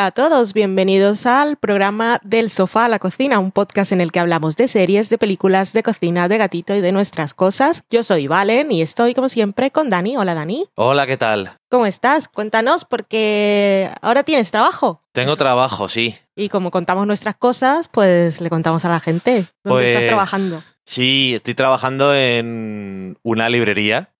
Hola a todos, bienvenidos al programa Del Sofá a la Cocina, un podcast en el que hablamos de series, de películas, de cocina, de gatito y de nuestras cosas. Yo soy Valen y estoy como siempre con Dani. Hola Dani. Hola, ¿qué tal? ¿Cómo estás? Cuéntanos porque ahora tienes trabajo. Tengo trabajo, sí. Y como contamos nuestras cosas, pues le contamos a la gente. ¿Dónde estás Pues- trabajando? Sí, estoy trabajando en una librería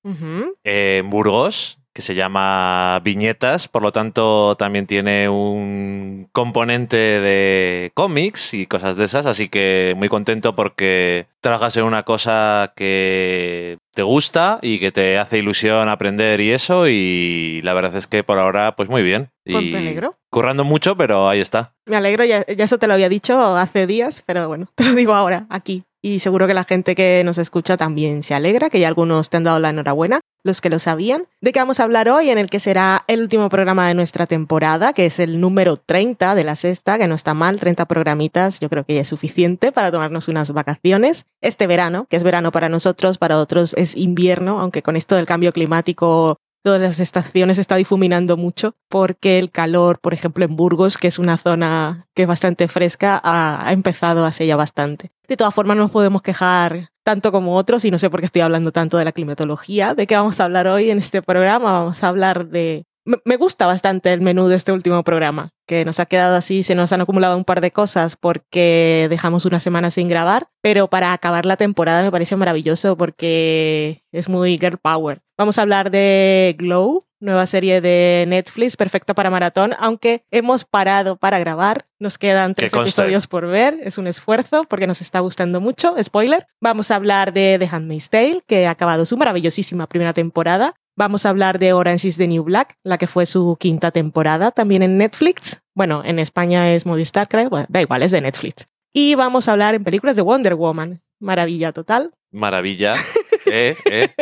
en Burgos que se llama Viñetas, por lo tanto también tiene un componente de cómics y cosas de esas, así que muy contento porque trabajas en una cosa que te gusta y que te hace ilusión aprender y eso y la verdad es que por ahora pues muy bien. Pues Y me alegro. Currando mucho, pero ahí está. Me alegro, ya, ya eso te lo había dicho hace días, pero bueno, te lo digo ahora, aquí. Y seguro que la gente que nos escucha también se alegra, que ya algunos te han dado la enhorabuena, los que lo sabían. ¿De qué vamos a hablar hoy? En el que será el último programa de nuestra temporada, que es el número 30 de la sexta, que no está mal, 30 programitas, yo creo que ya es suficiente para tomarnos unas vacaciones. Este verano, que es verano para nosotros, para otros es invierno, aunque con esto del cambio climático todas las estaciones está difuminando mucho porque el calor, por ejemplo, en Burgos, que es una zona que es bastante fresca, ha, ha empezado hace ya bastante. De todas formas, no nos podemos quejar tanto como otros y no sé por qué estoy hablando tanto de la climatología. ¿De qué vamos a hablar hoy en este programa? Vamos a hablar de... Me gusta bastante el menú de este último programa, que nos ha quedado así, se nos han acumulado un par de cosas porque dejamos una semana sin grabar, pero para acabar la temporada me parece maravilloso porque es muy girl power. Vamos a hablar de Glow, nueva serie de Netflix, perfecta para maratón, aunque hemos parado para grabar. Nos quedan tres episodios por ver, es un esfuerzo porque nos está gustando mucho. Spoiler. Vamos a hablar de The Handmaid's Tale, que ha acabado su maravillosísima primera temporada. Vamos a hablar de Orange is the New Black, la que fue su quinta temporada, también en Netflix. Bueno, en España es Movistar, creo. Bueno, da igual, es de Netflix. Y vamos a hablar en películas de Wonder Woman. Maravilla total. Maravilla. Eh, eh.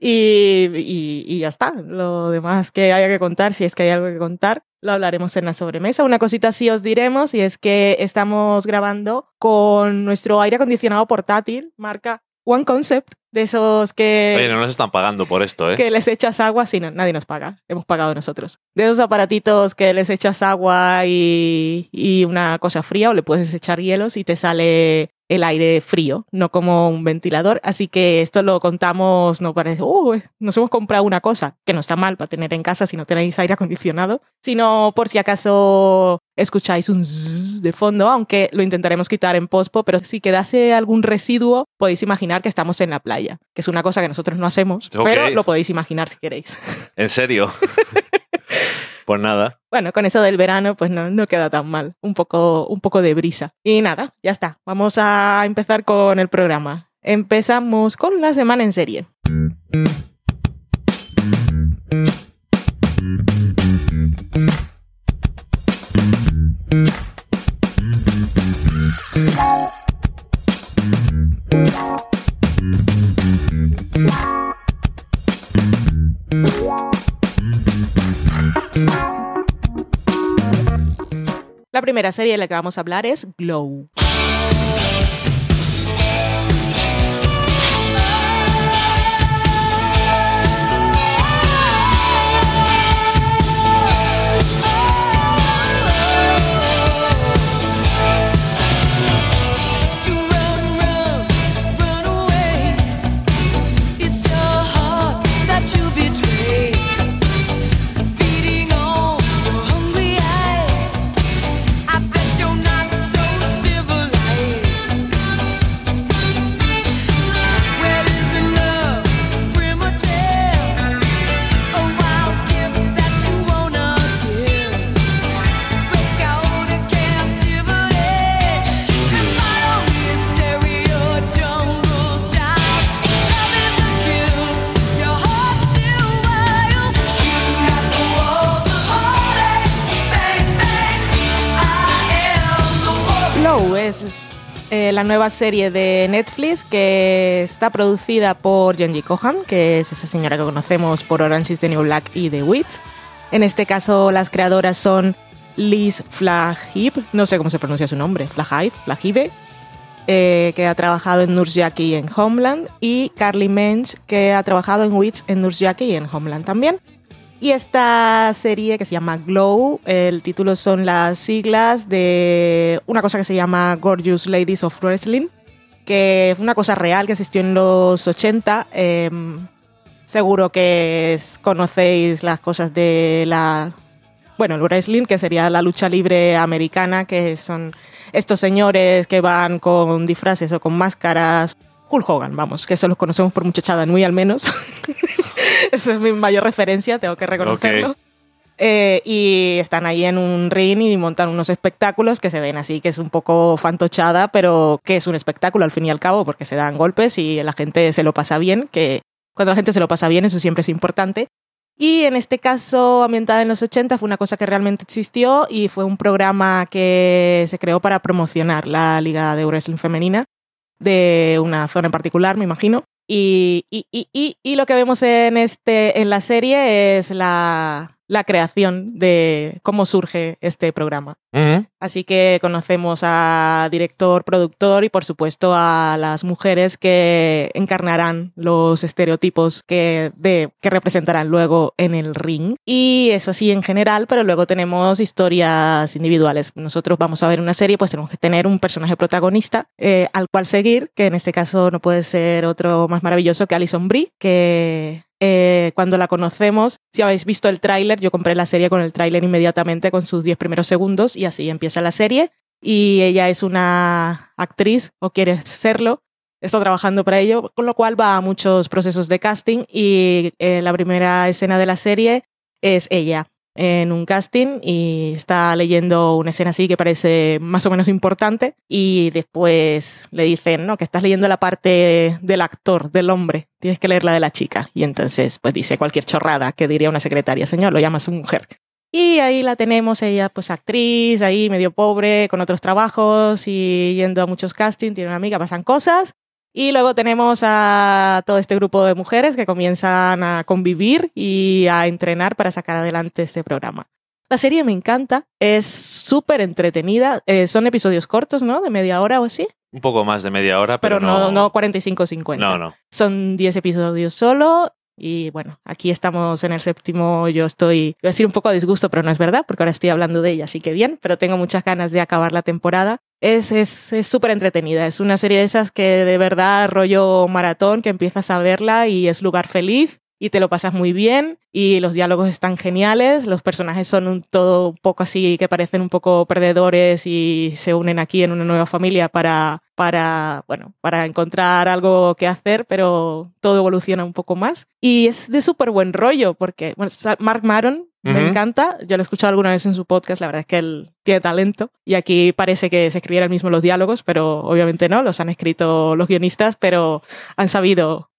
Y, y- y ya está. Lo demás que haya que contar, si es que hay algo que contar, lo hablaremos en la sobremesa. Una cosita sí os diremos y es que estamos grabando con nuestro aire acondicionado portátil, marca One Concept, de esos que... Oye, no nos están pagando por esto, ¿eh? que les echas agua, sí, no, nadie nos paga, hemos pagado nosotros. De esos aparatitos que les echas agua y, y una cosa fría o le puedes echar hielos y te sale el aire frío, no como un ventilador. Así que esto lo contamos, no parece, uh, nos hemos comprado una cosa, que no está mal para tener en casa si no tenéis aire acondicionado, sino por si acaso escucháis un zzzz de fondo, aunque lo intentaremos quitar en pospo, pero si quedase algún residuo, podéis imaginar que estamos en la playa, que es una cosa que nosotros no hacemos, pero lo podéis imaginar si queréis. En serio. nada. Bueno, con eso del verano, pues no, no queda tan mal. Un poco, un poco de brisa. Y nada, ya está. Vamos a empezar con el programa. Empezamos con la semana en serie. La primera serie de la que vamos a hablar es Glow. La nueva serie de Netflix que está producida por Jenji Kohan, que es esa señora que conocemos por Orange is the New Black y The Witch. En este caso, las creadoras son Liz Flahive, no sé cómo se pronuncia su nombre, Flahive, Flahive, eh, que ha trabajado en Nurse Jackie y en Homeland, y Carly Mensch, que ha trabajado en Wits en Nurse Jackie y en Homeland también. Y esta serie que se llama Glow, el título son las siglas de una cosa que se llama Gorgeous Ladies of Wrestling, que fue una cosa real que existió en los 80. eh, seguro que conocéis las cosas de la... Bueno, el wrestling, que sería la lucha libre americana, que son estos señores que van con disfraces o con máscaras. Hulk Hogan, vamos, que eso los conocemos por muchachada Nui al menos. Esa es mi mayor referencia, tengo que reconocerlo. Eh, y están ahí en un ring y montan unos espectáculos que se ven así, que es un poco fantochada, pero que es un espectáculo al fin y al cabo, porque se dan golpes y la gente se lo pasa bien, que cuando la gente se lo pasa bien, eso siempre es importante. Y en este caso, ambientada en los 80, fue una cosa que realmente existió y fue un programa que se creó para promocionar la Liga de Wrestling Femenina de una zona en particular, me imagino. Y, y, y, y, lo que vemos en, este, en la serie es la, la creación de cómo surge este programa. Así que conocemos a director, productor y por supuesto a las mujeres que encarnarán los estereotipos que, de, que representarán luego en el ring. Y eso sí en general, pero luego tenemos historias individuales. Nosotros vamos a ver una serie, pues tenemos que tener un personaje protagonista eh, al cual seguir, que en este caso no puede ser otro más maravilloso que Alison Brie, que eh, cuando la conocemos, si habéis visto el tráiler, yo compré la serie con el tráiler inmediatamente con sus 10 primeros segundos y así empieza la serie. Y ella es una actriz o quiere serlo. Está trabajando para ello, con lo cual va a muchos procesos de casting y eh, la primera escena de la serie es ella en un casting y está leyendo una escena así que parece más o menos importante y después le dicen, no, que estás leyendo la parte del actor, del hombre, tienes que leer la de la chica. Y entonces pues dice cualquier chorrada que diría una secretaria, señor, lo llama a su mujer. Y ahí la tenemos, ella pues actriz, ahí medio pobre, con otros trabajos y yendo a muchos castings, tiene una amiga, pasan cosas. Y luego tenemos a todo este grupo de mujeres que comienzan a convivir y a entrenar para sacar adelante este programa. La serie me encanta, es súper entretenida, eh, son episodios cortos, ¿no? De media hora o así, Un poco más de media hora, pero, pero, no, no 45-50. No, no. Son 10 episodios solo y bueno, aquí estamos en el séptimo, yo estoy, voy a decir un poco a disgusto, pero no es verdad, porque ahora estoy hablando de ella, así que bien, pero tengo muchas ganas de acabar la temporada. Es es es súper entretenida, es una serie de esas que de verdad rollo maratón, que empiezas a verla y es lugar feliz y te lo pasas muy bien y los diálogos están geniales, los personajes son un todo un poco así que parecen un poco perdedores y se unen aquí en una nueva familia para para bueno, para encontrar algo que hacer, pero todo evoluciona un poco más y es de súper buen rollo porque bueno, Mark Maron me Ujú. encanta, yo lo he escuchado alguna vez en su podcast, la verdad es que él tiene talento y aquí parece que se escribieran mismo los diálogos, pero obviamente no, los han escrito los guionistas, pero han sabido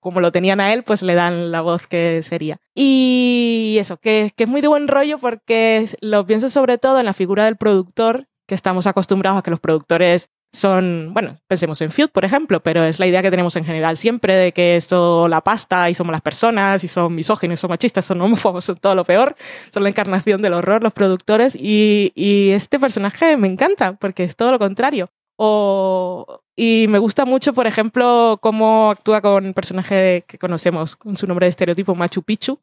como lo tenían a él, pues le dan la voz que sería. Y eso, que, que es muy de buen rollo porque lo pienso sobre todo en la figura del productor, que estamos acostumbrados a que los productores son, bueno, pensemos en Feud, por ejemplo, pero es la idea que tenemos en general siempre de que es todo la pasta y somos las personas y son misóginos, son machistas, son homófobos, son todo lo peor, son la encarnación del horror los productores y, y este personaje me encanta porque es todo lo contrario. O, y me gusta mucho, por ejemplo, cómo actúa con el personaje que conocemos con su nombre de estereotipo Machu Picchu,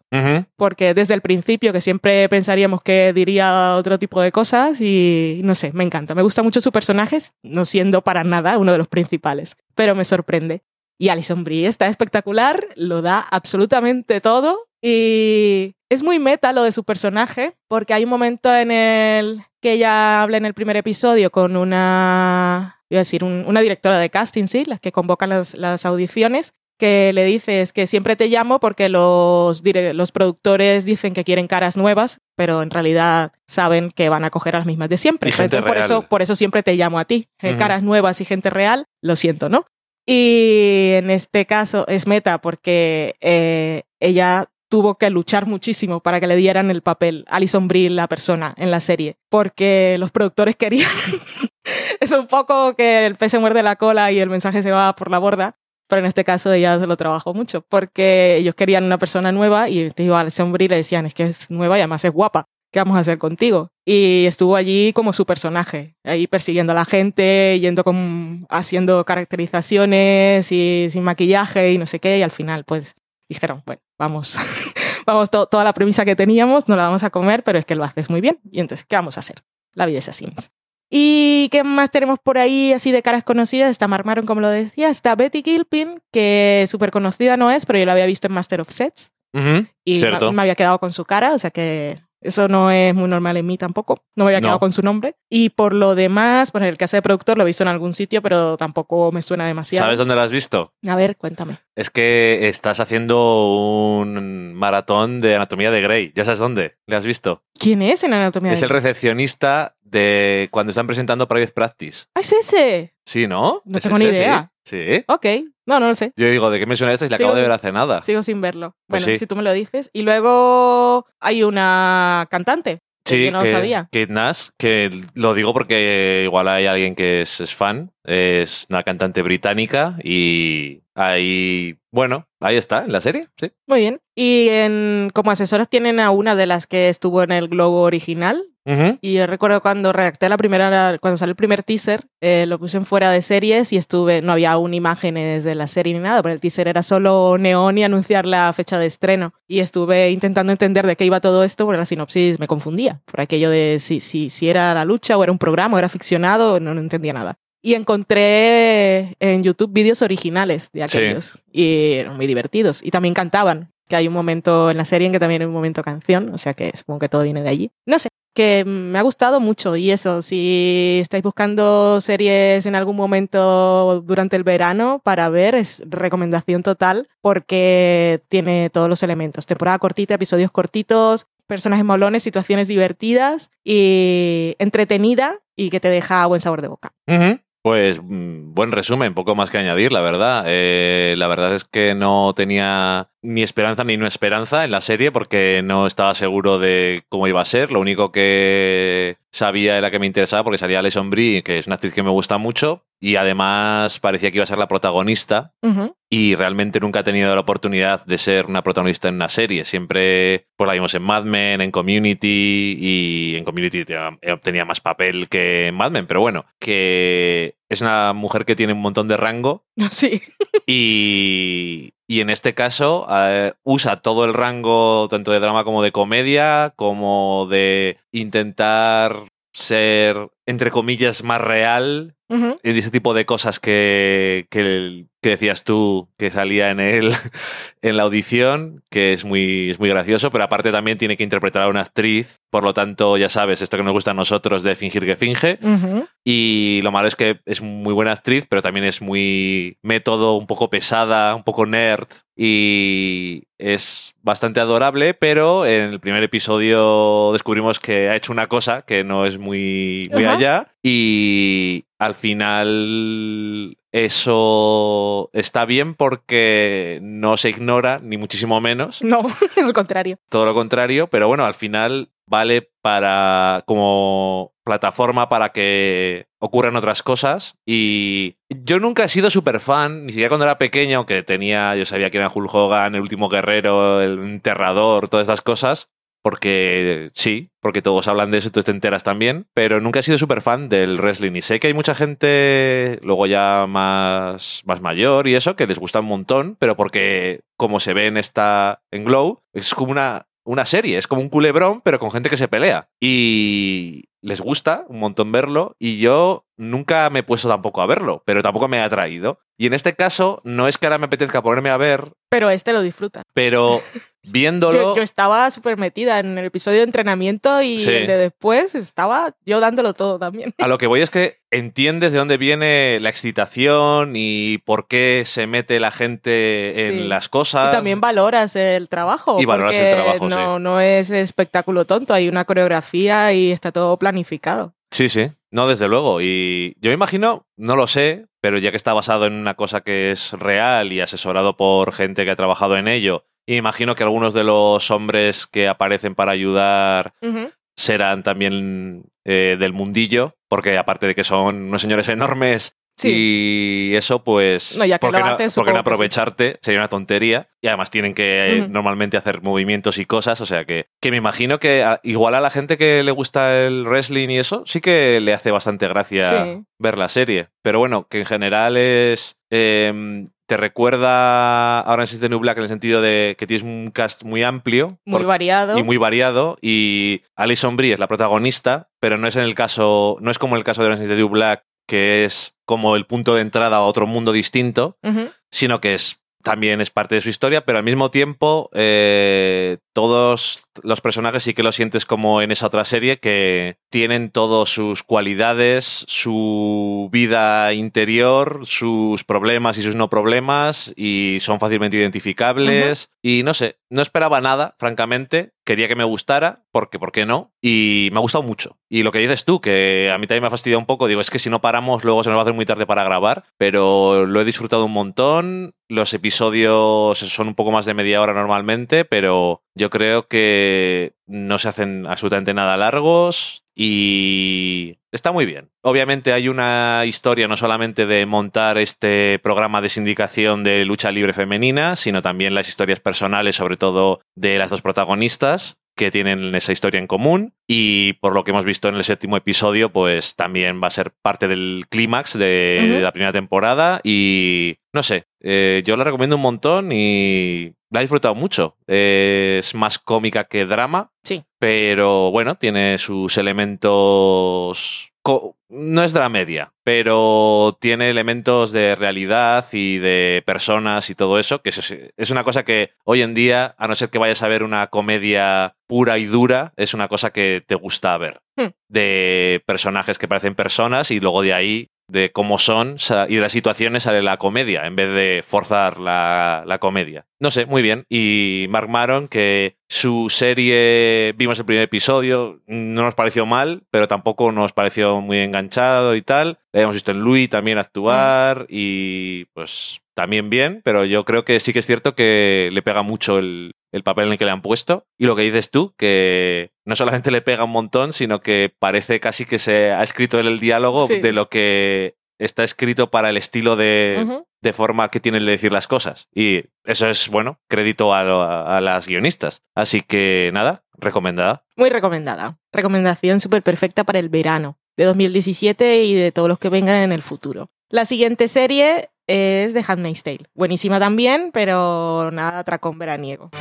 porque desde el principio que siempre pensaríamos que diría otro tipo de cosas y no sé, me encanta. Me gusta mucho su personaje, no siendo para nada uno de los principales, pero me sorprende. Y Alison Brie está espectacular, lo da absolutamente todo y es muy meta lo de su personaje, porque hay un momento en el que ella habla en el primer episodio con una, iba a decir, un- una directora de casting, sí, las que convocan las, las audiciones, que le dices que siempre te llamo porque los, los productores dicen que quieren caras nuevas, pero en realidad saben que van a coger a las mismas de siempre. Entonces, por, eso, por eso siempre te llamo a ti. Eh, Ujú. Caras nuevas y gente real, lo siento, ¿no? Y en este caso es meta porque eh, ella tuvo que luchar muchísimo para que le dieran el papel Alison Brie, la persona en la serie, porque los productores querían. es un poco que el pez se muerde la cola y el mensaje se va por la borda, pero en este caso ella se lo trabajó mucho, porque ellos querían una persona nueva y te digo, a Alison Brie le decían, es que es nueva y además es guapa. ¿Qué vamos a hacer contigo? Y estuvo allí como su personaje, ahí persiguiendo a la gente, yendo con, haciendo caracterizaciones y sin maquillaje y no sé qué, y al final pues dijeron, bueno, vamos, vamos, to- toda la premisa que teníamos, no la vamos a comer, pero es que lo haces muy bien. Y entonces, ¿qué vamos a hacer? La vida es así. ¿Y qué más tenemos por ahí así de caras conocidas? Está Mark Maron, como lo decía. Está Betty Gilpin, que súper conocida no es, pero yo la había visto en Master of Sets. Ujú, Y Cierto. me, había quedado con su cara, o sea que eso no es muy normal en mí tampoco. No me había quedado No. con su nombre. Y por lo demás, pues el que hace de productor lo he visto en algún sitio, pero tampoco me suena demasiado. ¿Sabes dónde lo has visto? A ver, cuéntame. Es que estás haciendo un maratón de Anatomía de Grey. ¿Ya sabes dónde? ¿Le has visto? ¿Quién es en Anatomía Es de el recepcionista de cuando están presentando Private Practice. Ah, es ese. Sí, ¿no? No ¿Es tengo ni idea. Sí. Sí. Ok. No, no lo sé. Yo digo, ¿de qué me suena esto? Y la Sigo- acabo de ver hace nada. Sigo sin verlo. Pues bueno, sí. si tú me lo dices. Y luego hay una cantante. Sí, no que, lo sabía. Kate Nash, que lo digo porque igual hay alguien que es, es fan, es una cantante británica y ahí, bueno, ahí está, en la serie, sí. Muy bien. Y en, como asesoras tienen a una de las que estuvo en el Globo original. Y yo recuerdo cuando redacté la primera, cuando salió el primer teaser, eh, lo puse en fuera de series y estuve, no había aún imágenes de la serie ni nada, pero el teaser era solo neón y anunciar la fecha de estreno. Y estuve intentando entender de qué iba todo esto, porque la sinopsis me confundía, por aquello de si, si, si era la lucha o era un programa o era ficcionado, no, no entendía nada. Y encontré en YouTube vídeos originales de Sí. aquellos y eran muy divertidos y también cantaban. Que hay un momento en la serie en que también hay un momento canción, o sea que supongo que todo viene de allí. No sé, que me ha gustado mucho y eso, si estáis buscando series en algún momento durante el verano para ver, es recomendación total porque tiene todos los elementos. Temporada cortita, episodios cortitos, personajes molones, situaciones divertidas y entretenida y que te deja buen sabor de boca. Pues mm, buen resumen, poco más que añadir, la verdad. Eh, la verdad es que no tenía ni esperanza ni no esperanza en la serie porque no estaba seguro de cómo iba a ser. Lo único que sabía era que me interesaba porque salía Alison Brie, que es una actriz que me gusta mucho, y además parecía que iba a ser la protagonista. Y realmente nunca ha tenido la oportunidad de ser una protagonista en una serie. Siempre pues la vimos en Mad Men, en Community, y en Community tenía, tenía más papel que en Mad Men. Pero bueno, que es una mujer que tiene un montón de rango Sí. y, y en este caso eh, usa todo el rango, tanto de drama como de comedia, como de intentar ser, entre comillas, más real Ujú. y ese tipo de cosas que, que, que decías tú que salía en el, en la audición, que es muy, es muy gracioso, pero aparte también tiene que interpretar a una actriz, por lo tanto, ya sabes, esto que nos gusta a nosotros de fingir que finge, y lo malo es que es muy buena actriz, pero también es muy método, un poco pesada, un poco nerd, y es bastante adorable, pero en el primer episodio descubrimos que ha hecho una cosa que no es muy, muy. Allá, y al final eso está bien porque no se ignora, ni muchísimo menos, No, al contrario. todo lo contrario, pero bueno, al final vale para como plataforma para que ocurran otras cosas. Y yo nunca he sido súper fan, ni siquiera cuando era pequeño, que tenía, yo sabía que era Hulk Hogan, el último guerrero, el enterrador, todas estas cosas, porque sí, porque todos hablan de eso tú te enteras también, pero nunca he sido súper fan del wrestling y sé que hay mucha gente luego ya más, más mayor y eso que les gusta un montón, pero porque como se ve en esta en Glow, es como una, una serie, es como un culebrón, pero con gente que se pelea y les gusta un montón verlo y yo nunca me he puesto tampoco a verlo, pero tampoco me ha atraído. Y en este caso no es que ahora me apetezca ponerme a ver, Pero este lo disfruta. pero viéndolo... Yo, yo estaba súper metida en el episodio de entrenamiento y Sí. el de después estaba yo dándolo todo también. A lo que voy es que entiendes de dónde viene la excitación y por qué se mete la gente en Sí. las cosas. Y también valoras el trabajo. Y valoras el trabajo, no, no es espectáculo tonto, hay una coreografía y está todo planificado. Sí, sí. No, desde luego. Y yo me imagino, no lo sé, pero ya que está basado en una cosa que es real y asesorado por gente que ha trabajado en ello, imagino que algunos de los hombres que aparecen para ayudar serán también eh, del mundillo, porque aparte de que son unos señores enormes Sí. y eso, pues... No, ya que ¿por qué lo no, haces, por qué no sí. aprovecharte? Sería una tontería. Y además tienen que eh, normalmente hacer movimientos y cosas, o sea que, que me imagino que a- igual a la gente que le gusta el wrestling y eso, sí que le hace bastante gracia Sí. ver la serie. Pero bueno, que en general es... eh, te recuerda a Orange is the New Black en el sentido de que tienes un cast muy amplio. Muy por- variado. y muy variado y Alison Brie es la protagonista, pero no es en el caso, no es como el caso de Orange is the New Black que es como el punto de entrada a otro mundo distinto, sino que es también es parte de su historia, pero al mismo tiempo eh, todos los personajes sí que lo sientes como en esa otra serie que tienen todas sus cualidades, su vida interior, sus problemas y sus no problemas y son fácilmente identificables. Y no sé, no esperaba nada, francamente, quería que me gustara, porque ¿por qué no? Y me ha gustado mucho. Y lo que dices tú, que a mí también me ha fastidiado un poco, digo, es que si no paramos luego se nos va a hacer muy tarde para grabar, pero lo he disfrutado un montón, los episodios son un poco más de media hora normalmente, pero yo creo que no se hacen absolutamente nada largos y está muy bien. Obviamente hay una historia no solamente de montar este programa de sindicación de lucha libre femenina, sino también las historias personales, sobre todo de las dos protagonistas que tienen esa historia en común y por lo que hemos visto en el séptimo episodio pues también va a ser parte del clímax de, la primera temporada y no sé, eh, yo la recomiendo un montón y la he disfrutado mucho. es más cómica que drama, Sí. pero bueno, tiene sus elementos... co- No es dramedia, pero tiene elementos de realidad y de personas y todo eso, que es, es una cosa que hoy en día, a no ser que vayas a ver una comedia pura y dura, es una cosa que te gusta ver. Hmm. De personajes que parecen personas y luego de ahí de cómo son y de las situaciones sale la comedia en vez de forzar la, la comedia. No sé, muy bien. Y Mark Maron, que su serie, vimos el primer episodio, no nos pareció mal, pero tampoco nos pareció muy enganchado y tal. Le hemos visto en Louis también actuar y pues también bien, pero yo creo que sí que es cierto que le pega mucho el, el papel en el que le han puesto. Y lo que dices tú, que no solamente le pega un montón, sino que parece casi que se ha escrito el diálogo Sí. de lo que está escrito para el estilo de, de forma que tienen de decir las cosas. Y eso es, bueno, crédito a, lo- a las guionistas. Así que nada, recomendada. Muy recomendada. Recomendación súper perfecta para el verano de 2017 y de todos los que vengan en el futuro. La siguiente serie es The Handmaid's Tale. Buenísima también, pero nada atracón veraniego.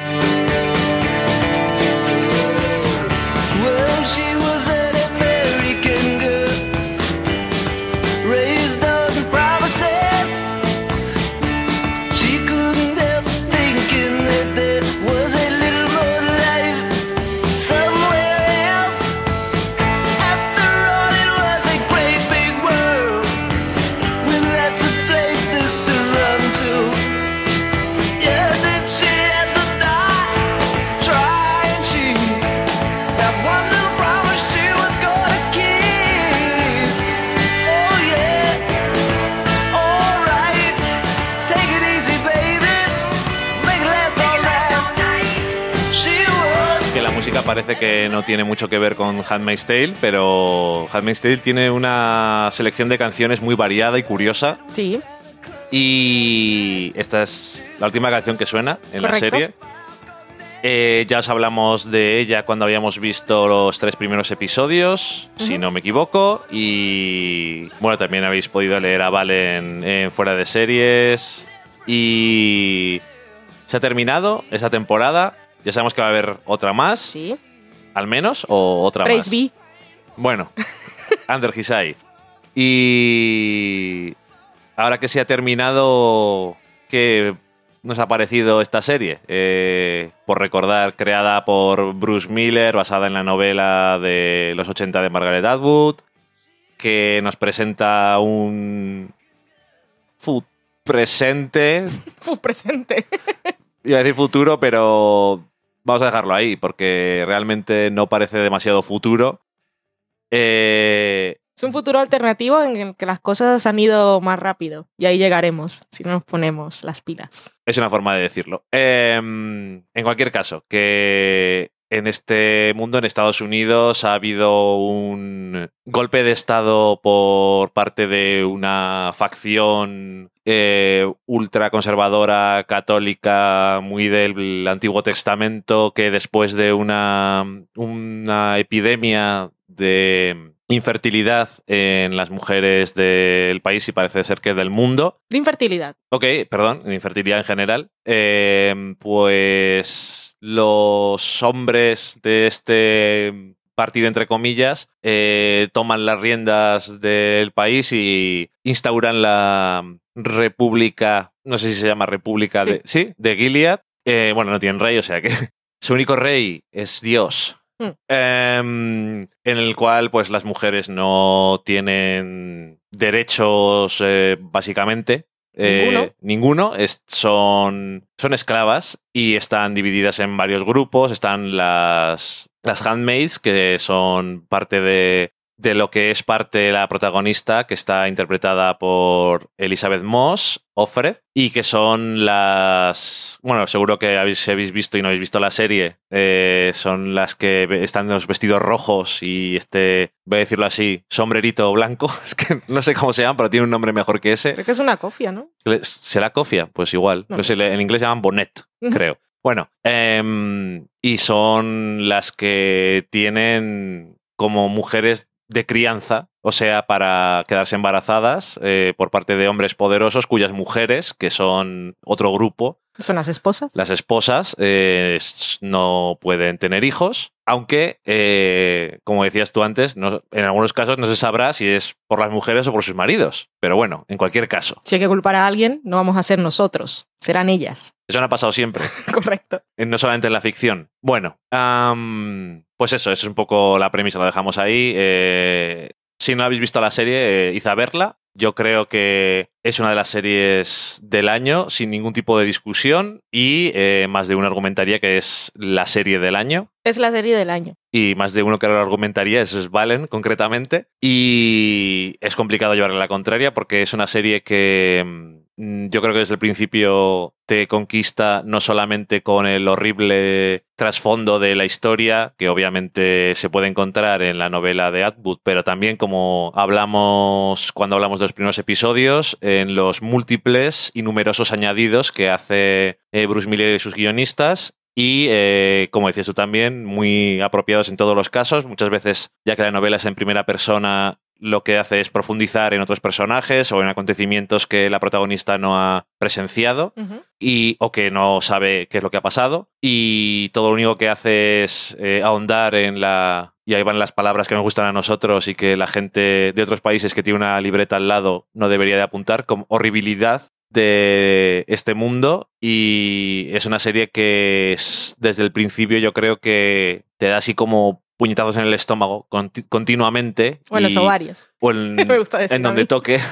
Parece que no tiene mucho que ver con Handmaid's Tale, pero Handmaid's Tale tiene una selección de canciones muy variada y curiosa. Sí, Y esta es la última canción que suena en la serie. Eh, ya os hablamos de ella cuando habíamos visto los tres primeros episodios, si no me equivoco. Y bueno, también habéis podido leer a Valen en Fuera de Series. Y se ha terminado esta temporada. Ya sabemos que va a haber otra más, sí. al menos, o otra Trace más. B. Bueno, Under His Eye. Y ahora que se ha terminado, ¿qué nos ha parecido esta serie? Eh, por recordar, creada por Bruce Miller, basada en la novela de los 80 de Margaret Atwood, que nos presenta un presente, presente. iba a decir futuro, pero vamos a dejarlo ahí, porque realmente no parece demasiado futuro. Eh, Es un futuro alternativo en el que las cosas han ido más rápido. Y ahí llegaremos, si no nos ponemos las pilas. Es una forma de decirlo. Em, en cualquier caso, que en este mundo, en Estados Unidos, ha habido un golpe de Estado por parte de una facción eh, ultraconservadora católica muy del Antiguo Testamento que después de una, una epidemia de infertilidad en las mujeres del país y parece ser que del mundo. De infertilidad. Ok, perdón, infertilidad en general. Eh, pues los hombres de este partido, entre comillas, eh, toman las riendas del país y instauran la República, no sé si se llama República Sí. de, sí, de Gilead. Eh, bueno, no tienen rey, o sea que su único rey es Dios. Hmm. Em, en el cual, pues, las mujeres no tienen derechos, eh, básicamente. Eh, Ninguno. ninguno. Es- son, son esclavas y están divididas en varios grupos. Están las, las handmaids, que son parte de, de lo que es parte la protagonista, que está interpretada por Elizabeth Moss, Offred, y que son las... Bueno, seguro que habéis, habéis visto y no habéis visto la serie, eh, son las que están en los vestidos rojos y este, voy a decirlo así, sombrerito blanco. Es que no sé cómo se llaman, pero tiene un nombre mejor que ese. Creo que es una cofia, ¿no? ¿Será cofia? Pues igual. No. En inglés se llaman bonnet, creo. Bueno, em, y son las que tienen como mujeres de crianza, o sea, para quedarse embarazadas eh, por parte de hombres poderosos cuyas mujeres, que son otro grupo, Son las esposas. las esposas, eh, no pueden tener hijos, aunque, eh, como decías tú antes, no- en algunos casos no se sabrá si es por las mujeres o por sus maridos. Pero bueno, en cualquier caso, Si hay que culpar a alguien, no vamos a ser nosotros, serán ellas. eso no ha pasado siempre. Correcto. Eh, no solamente en la ficción. Bueno, am, pues eso, eso es un poco la premisa, la dejamos ahí. Eh, si no habéis visto la serie, eh, id a verla. Yo creo que es una de las series del año, sin ningún tipo de discusión, y eh, más de uno argumentaría que es la serie del año. Es la serie del año. Y más de uno que lo argumentaría, es Valen concretamente. Y es complicado llevarle la contraria porque es una serie que mm, yo creo que desde el principio te conquista no solamente con el horrible trasfondo de la historia, que obviamente se puede encontrar en la novela de Atwood, pero también como hablamos cuando hablamos de los primeros episodios, en los múltiples y numerosos añadidos que hace eh, Bruce Miller y sus guionistas y, eh, como decías tú también, muy apropiados en todos los casos. Muchas veces, ya que la novela es en primera persona, lo que hace es profundizar en otros personajes o en acontecimientos que la protagonista no ha presenciado y, o que no sabe qué es lo que ha pasado. Y todo lo único que hace es eh, ahondar en la... Y ahí van las palabras que nos gustan a nosotros y que la gente de otros países que tiene una libreta al lado no debería de apuntar, como horribilidad de este mundo y es una serie que es- desde el principio yo creo que te da así como puñetazos en el estómago conti- continuamente O en los ovarios. o en, Me gusta decir en donde toque.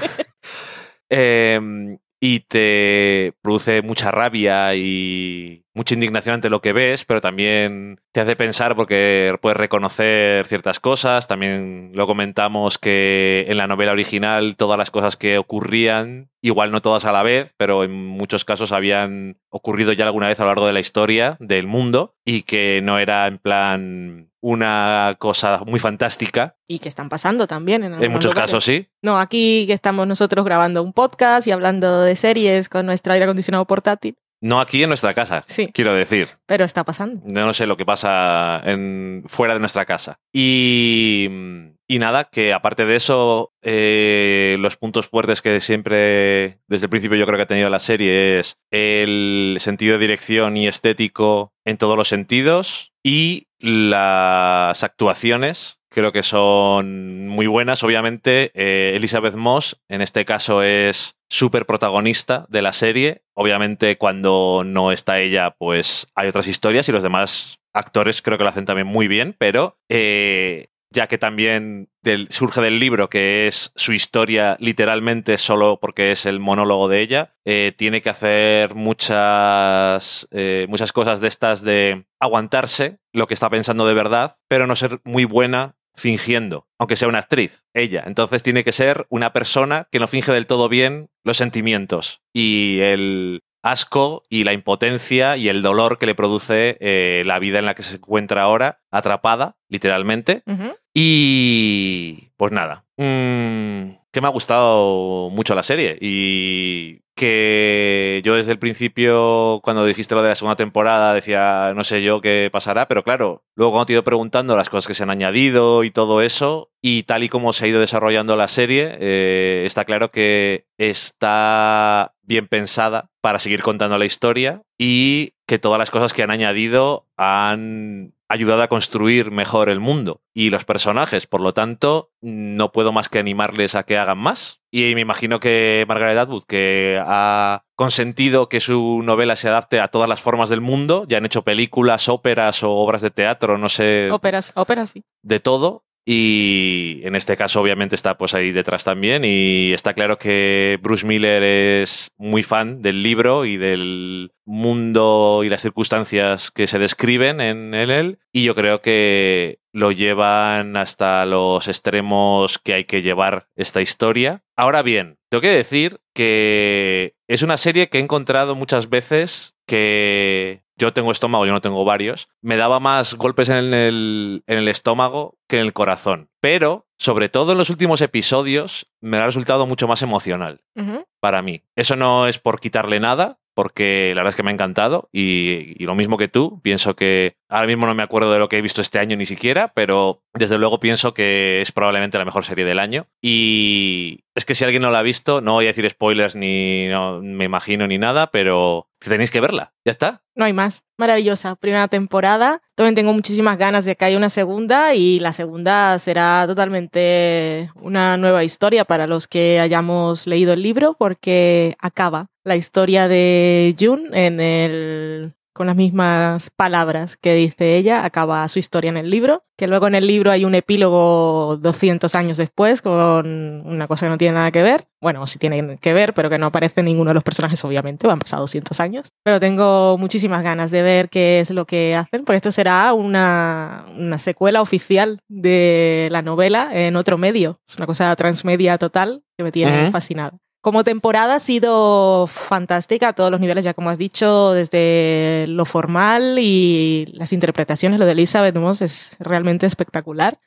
Em, y te produce mucha rabia y mucha indignación ante lo que ves, pero también te hace pensar porque puedes reconocer ciertas cosas. También lo comentamos que en la novela original todas las cosas que ocurrían, igual no todas a la vez, pero en muchos casos habían ocurrido ya alguna vez a lo largo de la historia del mundo y que no era en plan una cosa muy fantástica. Y que están pasando también en En muchos lugares. casos sí, No, aquí que estamos nosotros grabando un podcast y hablando de series con nuestro aire acondicionado portátil. No aquí en nuestra casa, Sí. quiero decir. Pero está pasando. No sé lo que pasa en, fuera de nuestra casa. Y, y nada, que aparte de eso, eh, los puntos fuertes que siempre, desde el principio yo creo que ha tenido la serie es el sentido de dirección y estético en todos los sentidos y las actuaciones. Creo que son muy buenas. Obviamente, eh, Elizabeth Moss, en este caso, es súper protagonista de la serie. Obviamente, cuando no está ella, pues hay otras historias y los demás actores creo que lo hacen también muy bien, pero eh, ya que también del- surge del libro, que es su historia literalmente solo porque es el monólogo de ella, eh, tiene que hacer muchas, eh, muchas cosas de estas de aguantarse lo que está pensando de verdad, pero no ser muy buena fingiendo, aunque sea una actriz, ella. Entonces tiene que ser una persona que no finge del todo bien los sentimientos y el asco y la impotencia y el dolor que le produce eh, la vida en la que se encuentra ahora, atrapada, literalmente. Y pues nada. mm, que me ha gustado mucho la serie y que yo desde el principio, cuando dijiste lo de la segunda temporada, decía, no sé yo qué pasará, pero claro, luego cuando te he ido preguntando las cosas que se han añadido y todo eso, y tal y como se ha ido desarrollando la serie, eh, está claro que está bien pensada para seguir contando la historia y que todas las cosas que han añadido han ayudado a construir mejor el mundo y los personajes. Por lo tanto, no puedo más que animarles a que hagan más. Y me imagino que Margaret Atwood, que ha consentido que su novela se adapte a todas las formas del mundo, ya han hecho películas, óperas o obras de teatro, no sé, Óperas, óperas, sí. de todo. Y en este caso, obviamente, está pues ahí detrás también. Y está claro que Bruce Miller es muy fan del libro y del mundo y las circunstancias que se describen en él. Y yo creo que lo llevan hasta los extremos que hay que llevar esta historia. Ahora bien, tengo que decir que es una serie que he encontrado muchas veces que yo tengo estómago, yo no tengo varios, me daba más golpes en el, en el estómago que en el corazón. Pero, sobre todo en los últimos episodios, me ha resultado mucho más emocional para mí. Eso no es por quitarle nada, porque la verdad es que me ha encantado y, y lo mismo que tú, pienso que ahora mismo no me acuerdo de lo que he visto este año ni siquiera, pero desde luego pienso que es probablemente la mejor serie del año y es que si alguien no la ha visto, no voy a decir spoilers ni no, me imagino ni nada, pero tenéis que verla, ya está. No hay más. Maravillosa. Primera temporada. También tengo muchísimas ganas de que haya una segunda y la segunda será totalmente una nueva historia para los que hayamos leído el libro porque acaba la historia de June en el con las mismas palabras que dice ella, acaba su historia en el libro, que luego en el libro hay un epílogo 200 años después con una cosa que no tiene nada que ver, bueno, sí tiene que ver, pero que no aparece ninguno de los personajes obviamente, han pasado 200 años, pero tengo muchísimas ganas de ver qué es lo que hacen, porque esto será una, una secuela oficial de la novela en otro medio, es una cosa transmedia total que me tiene fascinada. Como temporada ha sido fantástica a todos los niveles, ya como has dicho, desde lo formal y las interpretaciones. Lo de Elizabeth Moss es realmente espectacular.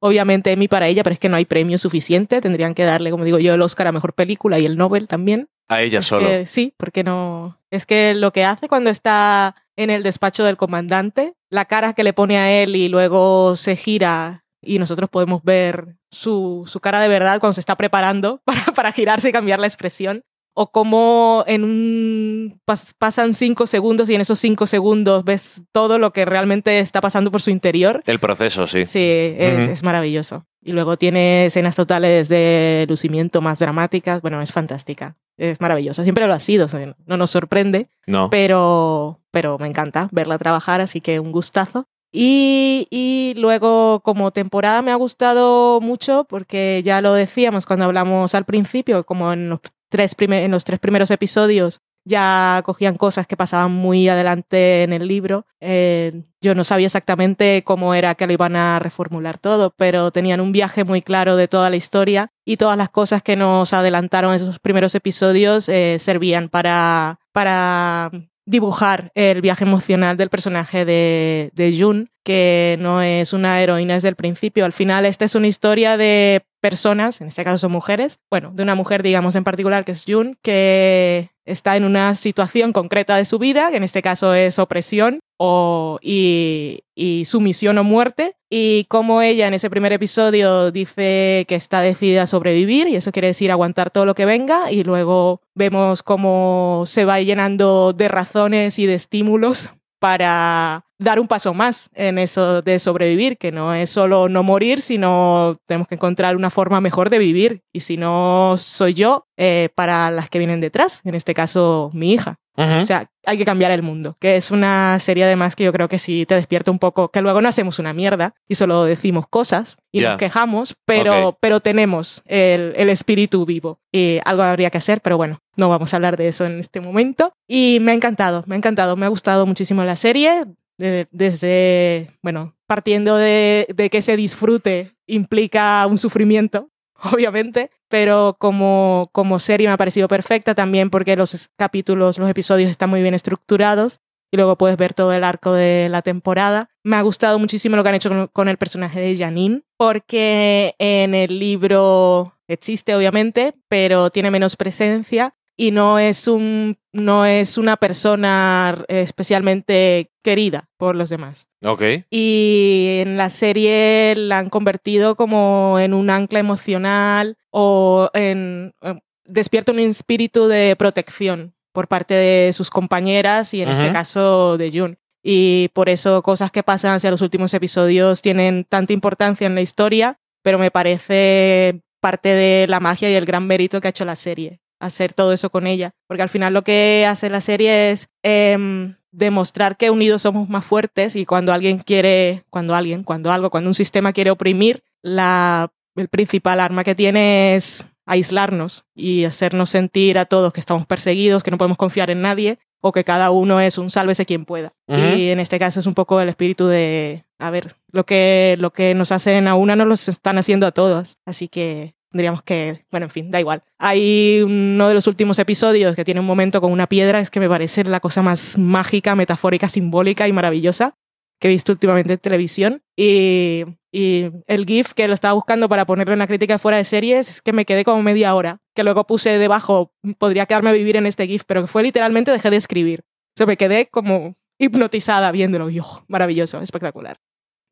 Obviamente Emmy para ella, pero es que no hay premio suficiente. Tendrían que darle, como digo yo, el Oscar a Mejor Película y el Nobel también. A ella Es solo. que sí, porque no. Es que lo que hace cuando está en el despacho del comandante, la cara que le pone a él y luego se gira y nosotros podemos ver su, su cara de verdad cuando se está preparando para, para girarse y cambiar la expresión. O como en un pas- pasan cinco segundos y en esos cinco segundos ves todo lo que realmente está pasando por su interior. El proceso, sí. Sí, es, Ujú. es maravilloso. Y luego tiene escenas totales de lucimiento más dramáticas. Bueno, es fantástica. Es maravillosa. Siempre lo ha sido. o sea, No nos sorprende, No. pero, pero me encanta verla trabajar, así que un gustazo. Y, luego como temporada me ha gustado mucho porque ya lo decíamos cuando hablamos al principio, como en los tres, prime- en los tres primeros episodios ya cogían cosas que pasaban muy adelante en el libro. Eh, yo no sabía exactamente cómo era que lo iban a reformular todo, pero tenían un viaje muy claro de toda la historia y todas las cosas que nos adelantaron en esos primeros episodios eh, servían para, para dibujar el viaje emocional del personaje de, June, que no es una heroína desde el principio. Al final, esta es una historia de personas, en este caso son mujeres, bueno, de una mujer, digamos, en particular, que es June, que está en una situación concreta de su vida, que en este caso es opresión o, y sumisión o muerte, y como ella en ese primer episodio dice que está decidida a sobrevivir, y eso quiere decir aguantar todo lo que venga, y luego vemos cómo se va llenando de razones y de estímulos para dar un paso más en eso de sobrevivir, que no es solo no morir, sino tenemos que encontrar una forma mejor de vivir. Y si no soy yo, eh, para las que vienen detrás, en este caso mi hija. O sea, hay que cambiar el mundo, que es una serie además que yo creo que sí te despierta un poco, que luego no hacemos una mierda y solo decimos cosas y nos quejamos, pero, pero tenemos el, el espíritu vivo y algo habría que hacer, pero bueno, no vamos a hablar de eso en este momento. Y me ha encantado, me ha encantado, me ha gustado muchísimo la serie, de- desde, bueno, partiendo de, que se disfrute implica un sufrimiento, obviamente, pero como, como serie me ha parecido perfecta también porque los capítulos, los episodios están muy bien estructurados y luego puedes ver todo el arco de la temporada. Me ha gustado muchísimo lo que han hecho con, con el personaje de Janine, porque en el libro existe, obviamente, pero tiene menos presencia y no es, un, no es una persona especialmente querida por los demás. Ok. Y en la serie la han convertido como en un ancla emocional o en... eh, despierta un espíritu de protección por parte de sus compañeras y en este caso de June. Y por eso cosas que pasan hacia los últimos episodios tienen tanta importancia en la historia, pero me parece parte de la magia y el gran mérito que ha hecho la serie, hacer todo eso con ella. Porque al final lo que hace la serie es em, demostrar que unidos somos más fuertes y cuando alguien quiere, cuando alguien, cuando algo, cuando un sistema quiere oprimir, la, el principal arma que tiene es aislarnos y hacernos sentir a todos que estamos perseguidos, que no podemos confiar en nadie o que cada uno es un sálvese quien pueda. Y en este caso es un poco el espíritu de, a ver, lo que, lo que nos hacen a una nos lo están haciendo a todas. Así que tendríamos que, bueno, en fin, da igual. Hay uno de los últimos episodios que tiene un momento con una piedra, es que me parece la cosa más mágica, metafórica, simbólica y maravillosa que he visto últimamente en televisión. Y, y el GIF que lo estaba buscando para ponerle una crítica fuera de series es que me quedé como media hora, que luego puse debajo, podría quedarme a vivir en este GIF, pero que fue literalmente dejé de escribir. O sea, me quedé como hipnotizada viéndolo. Y, oh, maravilloso, espectacular.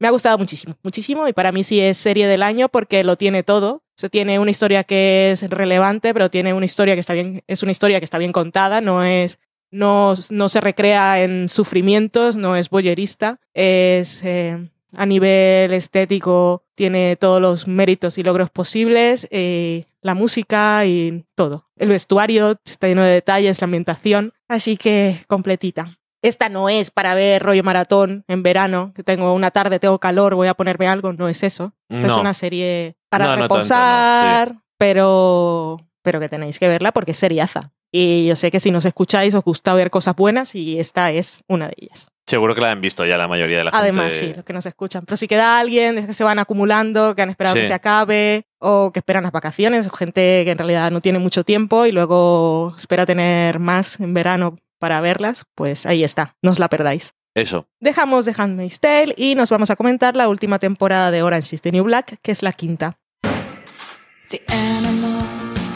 Me ha gustado muchísimo, muchísimo, y para mí sí es serie del año porque lo tiene todo. O sea, tiene una historia que es relevante, pero tiene una historia que está bien, es una historia que está bien contada, no es no, no se recrea en sufrimientos, no es boyerista, es eh, a nivel estético, tiene todos los méritos y logros posibles, eh, la música y todo. El vestuario está lleno de detalles, la ambientación, así que completita. Esta no es para ver rollo maratón en verano, que tengo una tarde, tengo calor, voy a ponerme algo, no es eso. Esta es una serie para No, no tanto, no, reposar, pero, pero que tenéis que verla porque es seriaza. Y yo sé que si nos escucháis os gusta ver cosas buenas y esta es una de ellas. Seguro que la han visto ya la mayoría de la Además, gente. sí, los que nos escuchan. Pero si queda alguien, es que se van acumulando, que han esperado Sí. que se acabe, o que esperan las vacaciones, o gente que en realidad no tiene mucho tiempo y luego espera tener más en verano para verlas, pues ahí está, no os la perdáis. Eso. Dejamos The Handmaid's Tale y nos vamos a comentar la última temporada de Orange is the New Black, que es la quinta. The animals,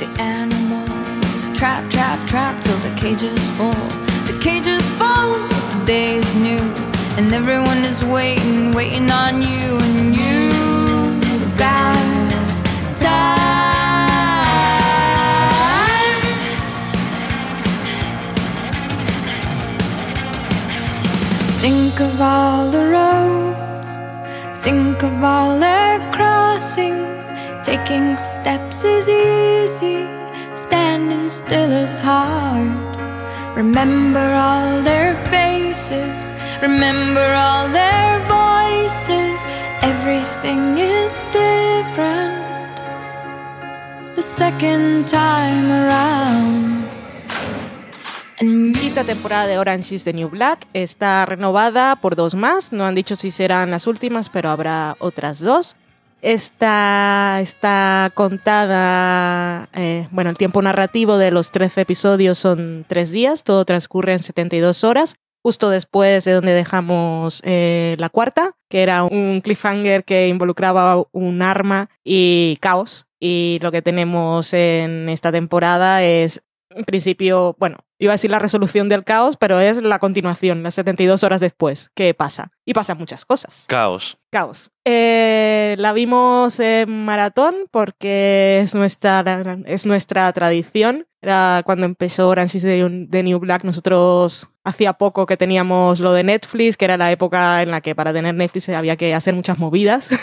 the animals, trap, trap, trap till the cages fall. The cages fall, the day is new, and everyone is waiting, waiting on you, and you've got time. Think of all the roads, think of all their crossings. Taking steps is easy, standing still is hard. Remember all their faces, remember all their voices. Everything is different the second time around. Quinta temporada de Orange is the New Black está renovada por dos más. No han dicho si serán las últimas, pero habrá otras dos. Esta está contada, eh, bueno, el tiempo narrativo de los 13 episodios son tres días, todo transcurre en 72 horas, justo después de donde dejamos eh, la cuarta, que era un cliffhanger que involucraba un arma y caos. Y lo que tenemos en esta temporada es, en principio, bueno, iba a decir la resolución del caos, pero es la continuación, las 72 horas después. ¿Qué pasa? Y pasan muchas cosas. Caos. Caos. Eh, la vimos en maratón porque es nuestra, es nuestra tradición. Era cuando empezó Orange is the the New Black. Nosotros hacía poco que teníamos lo de Netflix, que era la época en la que para tener Netflix había que hacer muchas movidas.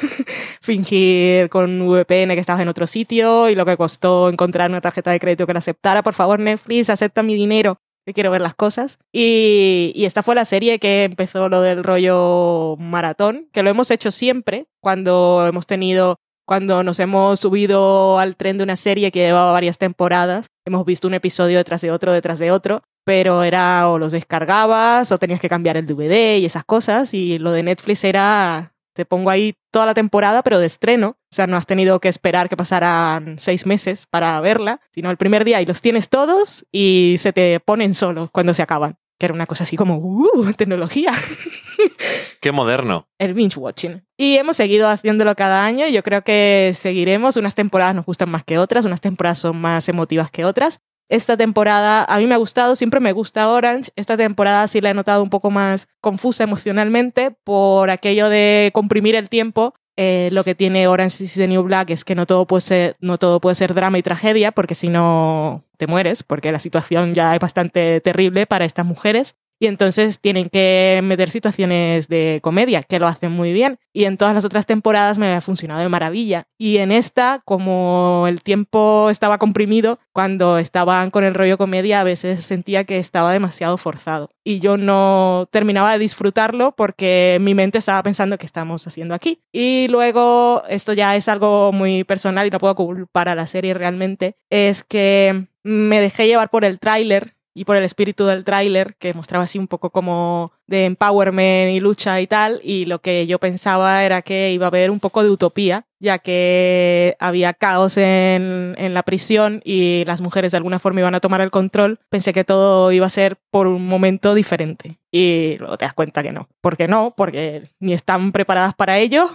Fingir con VPN que estabas en otro sitio y lo que costó encontrar una tarjeta de crédito que la aceptara. Por favor, Netflix, acepta mi dinero que quiero ver las cosas. Y, y esta fue la serie que empezó lo del rollo maratón, que lo hemos hecho siempre cuando hemos tenido, cuando nos hemos subido al tren de una serie que llevaba varias temporadas. Hemos visto un episodio detrás de otro, detrás de otro, pero era o los descargabas o tenías que cambiar el DVD y esas cosas. Y lo de Netflix era, te pongo ahí toda la temporada, pero de estreno. O sea, no has tenido que esperar que pasaran seis meses para verla, sino el primer día y los tienes todos y se te ponen solos cuando se acaban. que era una cosa así como, ¡uh! Tecnología. Qué moderno. el binge watching. Y hemos seguido haciéndolo cada año. y Yo creo que seguiremos. Unas temporadas nos gustan más que otras, unas temporadas son más emotivas que otras. Esta temporada a mí me ha gustado, siempre me gusta Orange. Esta temporada sí la he notado un poco más confusa emocionalmente por aquello de comprimir el tiempo. Eh, lo que tiene Orange is the New Black es que no todo puede ser, no todo puede ser drama y tragedia, porque si no te mueres, porque la situación ya es bastante terrible para estas mujeres y entonces tienen que meter situaciones de comedia, que lo hacen muy bien. Y en todas las otras temporadas me ha funcionado de maravilla. Y en esta, como el tiempo estaba comprimido, cuando estaban con el rollo comedia, a veces sentía que estaba demasiado forzado. Y yo no terminaba de disfrutarlo porque mi mente estaba pensando qué estamos haciendo aquí. Y luego, esto ya es algo muy personal y no puedo culpar a la serie realmente, es que me dejé llevar por el tráiler y por el espíritu del tráiler, que mostraba así un poco como de empowerment y lucha y tal, y lo que yo pensaba era que iba a haber un poco de utopía, ya que había caos en, en la prisión y las mujeres de alguna forma iban a tomar el control, pensé que todo iba a ser por un momento diferente. Y luego te das cuenta que no. ¿Por qué no? Porque ni están preparadas para ello,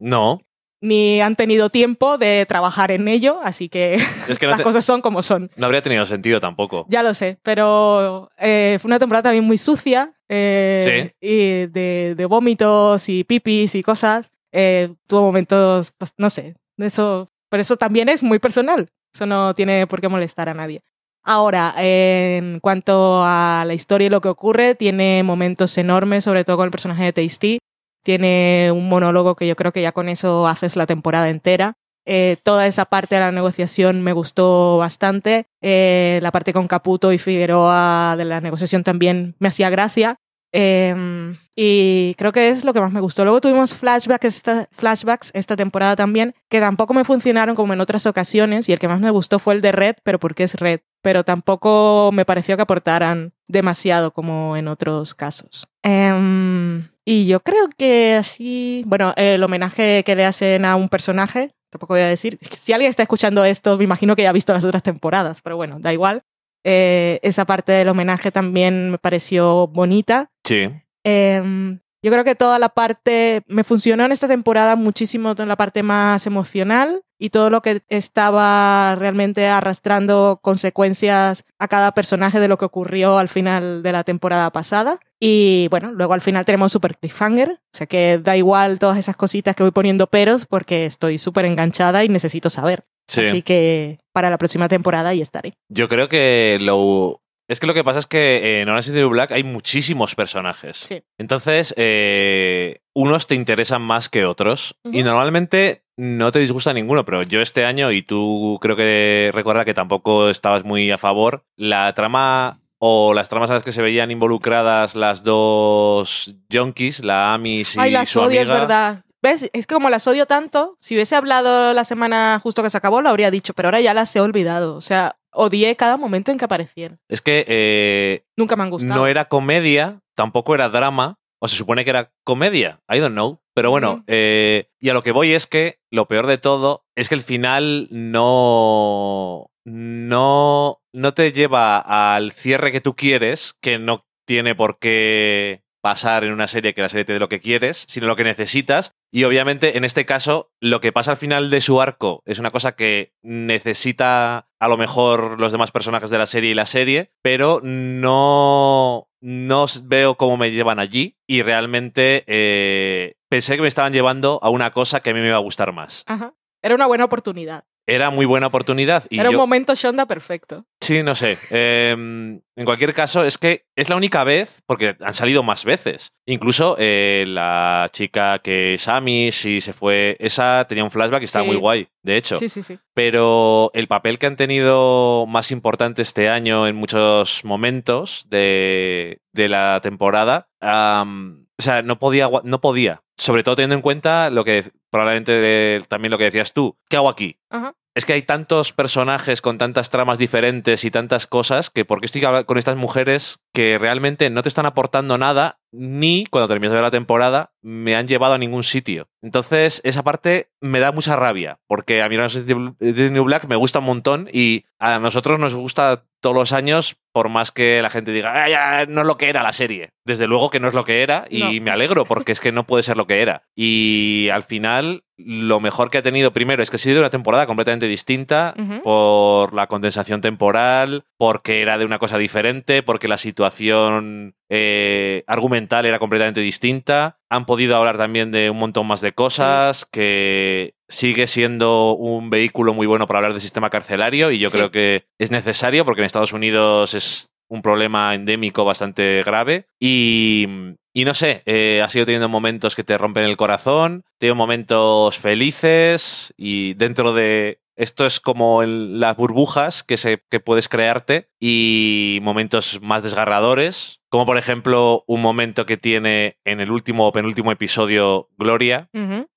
No. Ni han tenido tiempo de trabajar en ello, así que Es que no, las te- cosas son como son. no habría tenido sentido tampoco. Ya lo sé, pero eh, fue una temporada también muy sucia eh, y de, de vómitos y pipis y cosas. Eh, tuvo momentos, pues, no sé, eso, pero eso también es muy personal. Eso no tiene por qué molestar a nadie. Ahora, en cuanto a la historia y lo que ocurre, tiene momentos enormes, sobre todo con el personaje de Tasty. Tiene un monólogo que yo creo que ya con eso haces la temporada entera. Eh, toda esa parte de la negociación me gustó bastante. Eh, la parte con Caputo y Figueroa de la negociación también me hacía gracia. Eh, y creo que es lo que más me gustó. Luego tuvimos flashbacks esta, flashbacks esta temporada también, que tampoco me funcionaron como en otras ocasiones. Y el que más me gustó fue el de Red, pero porque es Red. Pero tampoco me pareció que aportaran demasiado como en otros casos. Em, y yo creo que así, bueno, el homenaje que le hacen a un personaje, tampoco voy a decir, si alguien está escuchando esto, me imagino que ya ha visto las otras temporadas, pero bueno, da igual. Eh, esa parte del homenaje también me pareció bonita. Sí. Em, yo creo que toda la parte me funcionó en esta temporada muchísimo toda la parte más emocional y todo lo que estaba realmente arrastrando consecuencias a cada personaje de lo que ocurrió al final de la temporada pasada. Y bueno, luego al final tenemos Super Cliffhanger, o sea que da igual todas esas cositas que voy poniendo peros porque estoy súper enganchada y necesito saber. Sí. Así que para la próxima temporada ahí estaré. Yo creo que lo. Es que lo que pasa es que en Orange is the New Black hay muchísimos personajes. Sí. Entonces, eh, unos te interesan más que otros. Y normalmente no te disgusta ninguno, pero yo este año, y tú creo que recuerda que tampoco estabas muy a favor, la trama o las tramas a las que se veían involucradas las dos junkies, la Amis y Ay, las su odio, amiga. es verdad. ¿Ves? Es que como las odio tanto, si hubiese hablado la semana justo que se acabó, lo habría dicho, pero ahora ya las he olvidado. O sea, odié cada momento en que aparecían. Es que eh, Nunca me han gustado. no era comedia, tampoco era drama, o se supone que era comedia, I don't know. Pero bueno, eh, y a lo que voy es que lo peor de todo es que el final no, no, no te lleva al cierre que tú quieres, que no tiene por qué pasar en una serie que la serie te dé lo que quieres, sino lo que necesitas. Y obviamente, en este caso, lo que pasa al final de su arco es una cosa que necesita a lo mejor los demás personajes de la serie y la serie, pero no, no veo cómo me llevan allí y realmente eh, pensé que me estaban llevando a una cosa que a mí me iba a gustar más. Ajá. Era una buena oportunidad. Era muy buena oportunidad y Era un momento Shonda perfecto. Sí, no sé. Eh, en cualquier caso, es que es la única vez, porque han salido más veces. Incluso eh, la chica que es Amy, si se fue, esa tenía un flashback y estaba Sí. muy guay, de hecho. Sí, sí, sí. Pero el papel que han tenido más importante este año en muchos momentos de, de la temporada, o sea, no podía, no podía. Sobre todo teniendo en cuenta lo que probablemente de- también lo que decías tú. ¿Qué hago aquí? Ajá. es que hay tantos personajes con tantas tramas diferentes y tantas cosas que porque estoy con estas mujeres que realmente no te están aportando nada ni cuando terminas de ver la temporada me han llevado a ningún sitio. Entonces, esa parte me da mucha rabia porque a mí New Black me gusta un montón y a nosotros nos gusta todos los años por más que la gente diga, "Ah, ya, no es lo que era la serie. Desde luego que no es lo que era y No. me alegro porque es que no puede ser lo que era. Y al final, lo mejor que ha tenido primero es que ha sido una temporada completamente distinta por la condensación temporal, porque era de una cosa diferente, porque la situación eh, argumental era completamente distinta. Han podido hablar también de un montón más de cosas, que sigue siendo un vehículo muy bueno para hablar del sistema carcelario y yo Sí. creo que es necesario porque en Estados Unidos es un problema endémico bastante grave y, y no sé, eh, ha sido teniendo momentos que te rompen el corazón, tiene momentos felices y dentro de esto es como el- las burbujas que, se, que puedes crearte y momentos más desgarradores, como por ejemplo un momento que tiene en el último o penúltimo episodio Gloria,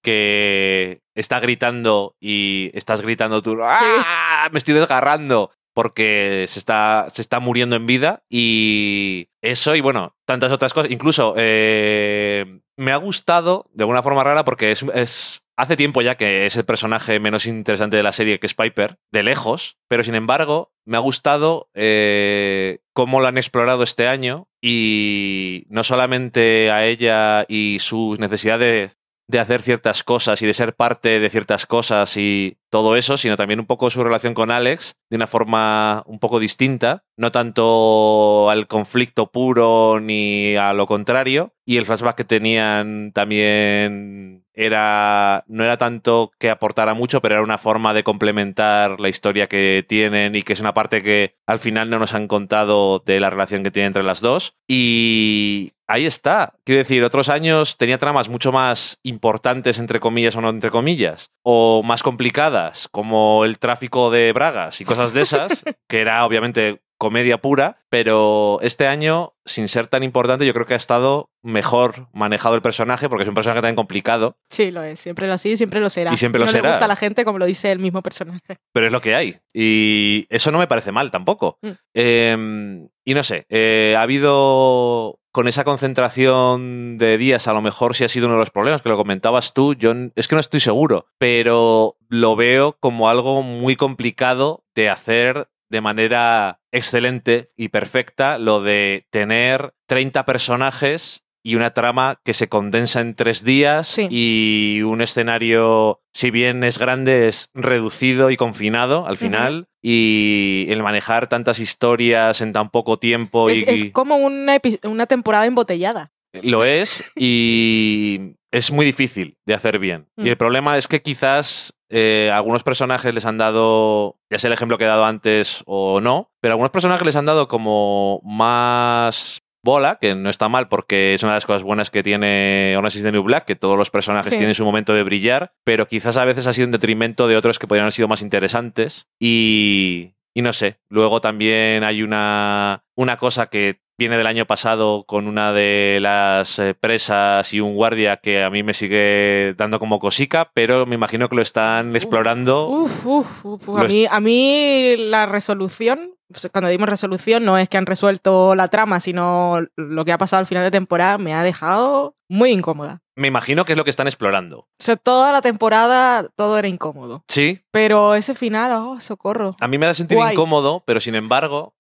que está gritando y estás gritando tú, ¡ah! Me estoy desgarrando porque se está, se está muriendo en vida y eso y bueno, tantas otras cosas. Incluso eh, me ha gustado de alguna forma rara porque es, hace tiempo ya que es el personaje menos interesante de la serie, que es Piper, de lejos, pero sin embargo me ha gustado eh, cómo lo han explorado este año y no solamente a ella y sus necesidades de hacer ciertas cosas y de ser parte de ciertas cosas y todo eso, sino también un poco su relación con Alex de una forma un poco distinta, no tanto al conflicto puro ni a lo contrario, y el flashback que tenían también era no era tanto que aportara mucho, pero era una forma de complementar la historia que tienen y que es una parte que al final no nos han contado de la relación que tiene entre las dos. Y ahí está. Quiero decir, otros años tenía tramas mucho más importantes, entre comillas o no entre comillas, o más complicadas, como el tráfico de bragas y cosas de esas, que era obviamente comedia pura, pero este año, sin ser tan importante, yo creo que ha estado mejor manejado el personaje, porque es un personaje tan complicado, Sí, lo es. Siempre lo ha sido y siempre lo será. Y siempre lo no será. le gusta a la gente como lo dice el mismo personaje. pero es lo que hay. Y eso no me parece mal tampoco. Mm. Eh, y no sé, eh, ha habido con esa concentración de días, a lo mejor sí ha sido uno de los problemas, que lo comentabas tú, yo es que no estoy seguro, pero lo veo como algo muy complicado de hacer de manera excelente y perfecta lo de tener 30 personajes y una trama que se condensa en tres días Sí. y un escenario, si bien es grande, es reducido y confinado al final. Y el manejar tantas historias en tan poco tiempo Es, y, es como una, una temporada embotellada. lo es y es muy difícil de hacer bien. Mm. Y el problema es que quizás eh, algunos personajes les han dado, ya sea el ejemplo que he dado antes o no, pero algunos personajes les han dado como más bola, que no está mal porque es una de las cosas buenas que tiene Orange is the New Black, que todos los personajes Sí. tienen su momento de brillar, pero quizás a veces ha sido en detrimento de otros que podrían haber sido más interesantes y, y no sé, luego también hay una, una cosa que viene del año pasado con una de las eh, presas y un guardia que a mí me sigue dando como cosica, pero me imagino que lo están explorando. Uf, uf, uf. A, mí, a mí la resolución, cuando dimos resolución, no es que han resuelto la trama, sino lo que ha pasado al final de temporada me ha dejado muy incómoda. Me imagino que es lo que están explorando. O sea, toda la temporada todo era incómodo. Sí, Pero ese final, oh, socorro. a mí me da sentir Guay. incómodo, pero sin embargo,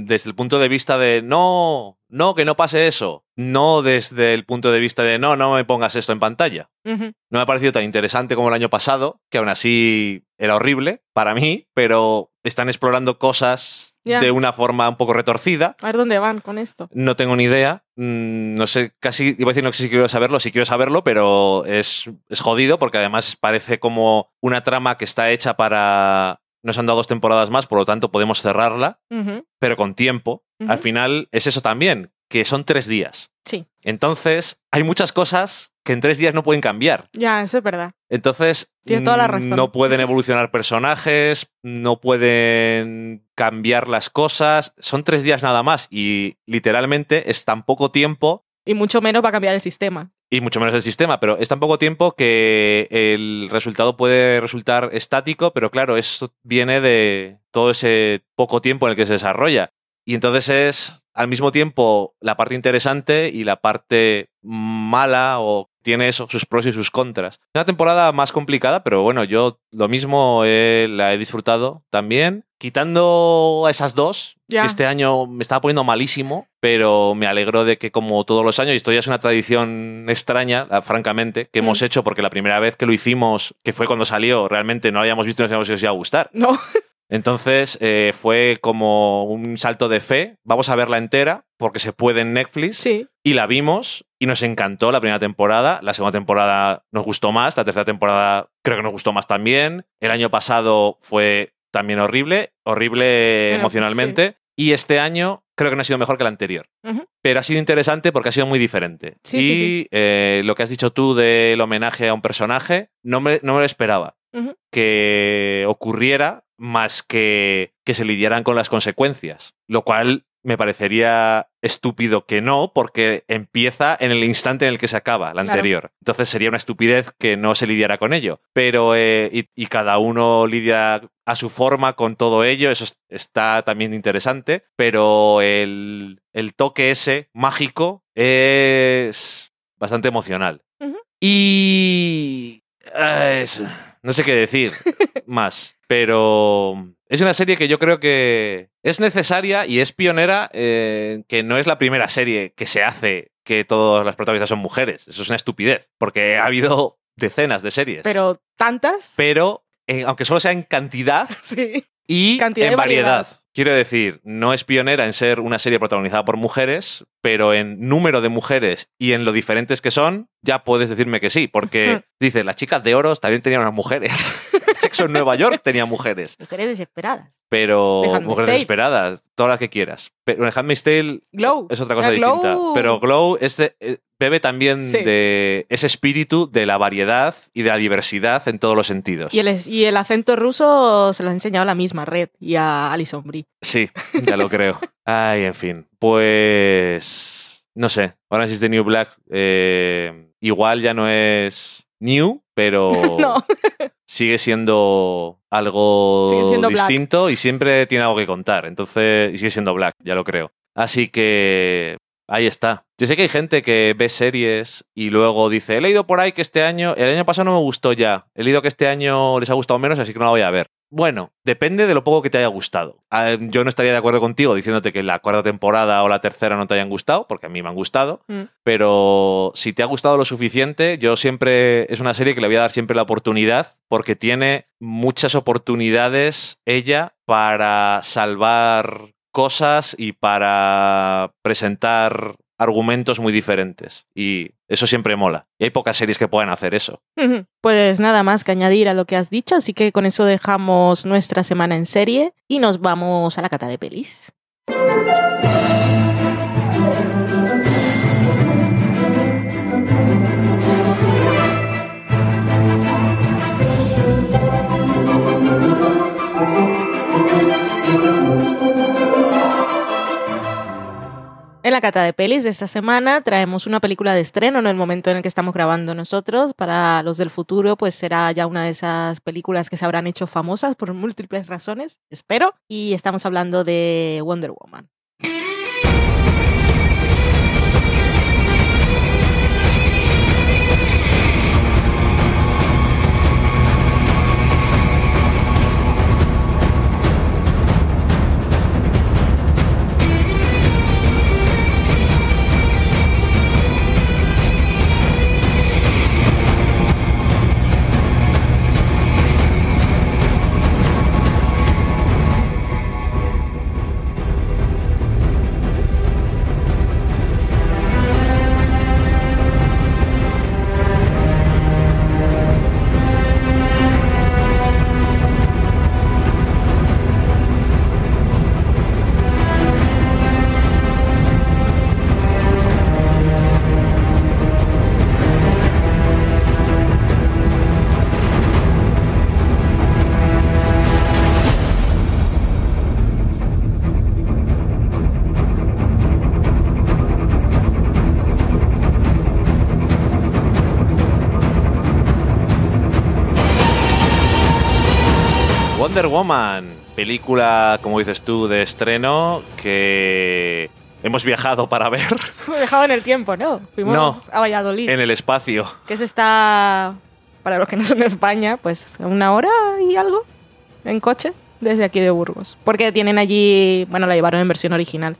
desde el punto de vista de no, no, que no pase eso. No desde el punto de vista de no, no me pongas esto en pantalla. No me ha parecido tan interesante como el año pasado, que aún así era horrible para mí, pero están explorando cosas de una forma un poco retorcida. A ver dónde van con esto. No tengo ni idea. Mm, No sé, casi iba a decir no sé si quiero saberlo, sí quiero saberlo, pero es, es jodido porque además parece como una trama que está hecha para. Nos han dado dos temporadas más, por lo tanto podemos cerrarla, pero con tiempo. Al final es eso también, que son tres días. Sí, Entonces, hay muchas cosas que en tres días no pueden cambiar. ya, eso es verdad. Entonces, Tienes toda la mm, razón. no pueden evolucionar personajes, no pueden cambiar las cosas. Son tres días nada más y literalmente es tan poco tiempo. Y mucho menos va a cambiar el sistema. Y mucho menos el sistema, pero es tan poco tiempo que el resultado puede resultar estático, pero claro, eso viene de todo ese poco tiempo en el que se desarrolla. Y entonces es al mismo tiempo la parte interesante y la parte mala o tiene eso, sus pros y sus contras. Una temporada más complicada, pero bueno, yo lo mismo eh, la he disfrutado también. Quitando a esas dos, Ya. que este año me estaba poniendo malísimo, pero me alegro de que como todos los años, y esto ya es una tradición extraña, ah, francamente, que hemos Mm. hecho porque la primera vez que lo hicimos, que fue cuando salió, realmente no lo habíamos visto y no sabíamos si os iba a gustar. No. Entonces eh, fue como un salto de fe. Vamos a verla entera porque se puede en Netflix. Sí. Y la vimos y nos encantó la primera temporada. La segunda temporada nos gustó más. La tercera temporada creo que nos gustó más también. El año pasado fue también horrible, horrible Bueno, emocionalmente. Y este año creo que no ha sido mejor que el anterior. Pero ha sido interesante porque ha sido muy diferente. Sí, y sí, sí. eh, lo que has dicho tú del homenaje a un personaje, no me, no me lo esperaba que ocurriera más que que se lidiaran con las consecuencias. Lo cual me parecería estúpido que no, porque empieza en el instante en el que se acaba la Claro. anterior. Entonces sería una estupidez que no se lidiara con ello. Pero, eh, y, y cada uno lidia a su forma con todo ello, eso es- está también interesante. Pero el, el toque ese mágico es bastante emocional. Y... eh, es- no sé qué decir más, pero es una serie que yo creo que es necesaria y es pionera, eh, que no es la primera serie que se hace que todas las protagonistas son mujeres. Eso es una estupidez, porque ha habido decenas de series. Pero tantas. Pero, eh, aunque solo sea en cantidad Sí. y Cantidad en variedad. variedad. Quiero decir, no es pionera en ser una serie protagonizada por mujeres, pero en número de mujeres y en lo diferentes que son, ya puedes decirme que sí, porque dices, las chicas de oros también tenían unas mujeres. Sexo en Nueva York tenía mujeres, Mujeres desesperadas. pero The mujeres desesperadas, todas las que quieras. Pero en Handmaid's Tale Glow. es otra cosa Glow- distinta. Pero Glow es de- eh, bebe también Sí. de ese espíritu de la variedad y de la diversidad en todos los sentidos. Y el, es- y el acento ruso se lo ha enseñado la misma Red y a Alison Brie. Sí, ya lo creo. Ay, en fin. Pues. No sé. Orange is the New Black. eh, igual ya no es new, pero No. Sigue siendo algo Sigue siendo Black. distinto y siempre tiene algo que contar. Entonces, y sigue siendo Black, ya lo creo. Así que. Ahí está. Yo sé que hay gente que ve series y luego dice, he leído por ahí que este año, el año pasado no me gustó ya, he leído que este año les ha gustado menos, así que no la voy a ver. Bueno, depende de lo poco que te haya gustado. Ah, Yo no estaría de acuerdo contigo diciéndote que la cuarta temporada o la tercera no te hayan gustado, porque a mí me han gustado. Mm. Pero si te ha gustado lo suficiente, yo siempre es una serie que le voy a dar siempre la oportunidad, porque tiene muchas oportunidades ella para salvar cosas y para presentar argumentos muy diferentes. Y eso siempre mola. Y hay pocas series que puedan hacer eso. Pues nada más que añadir a lo que has dicho, así que con eso dejamos nuestra semana en serie y nos vamos a la cata de pelis. En la cata de pelis de esta semana traemos una película de estreno en el momento en el que estamos grabando nosotros. Para los del futuro, pues será ya una de esas películas que se habrán hecho famosas por múltiples razones, espero. Y estamos hablando de Wonder Woman. Wonder Woman, película, como dices tú, de estreno que hemos viajado para ver Me he dejado en el tiempo, ¿no? Fuimos No. a Valladolid. en el espacio. Que eso está, para los que no son de España, pues a una hora y algo en coche desde aquí de Burgos. Porque tienen allí, bueno, la llevaron en versión original.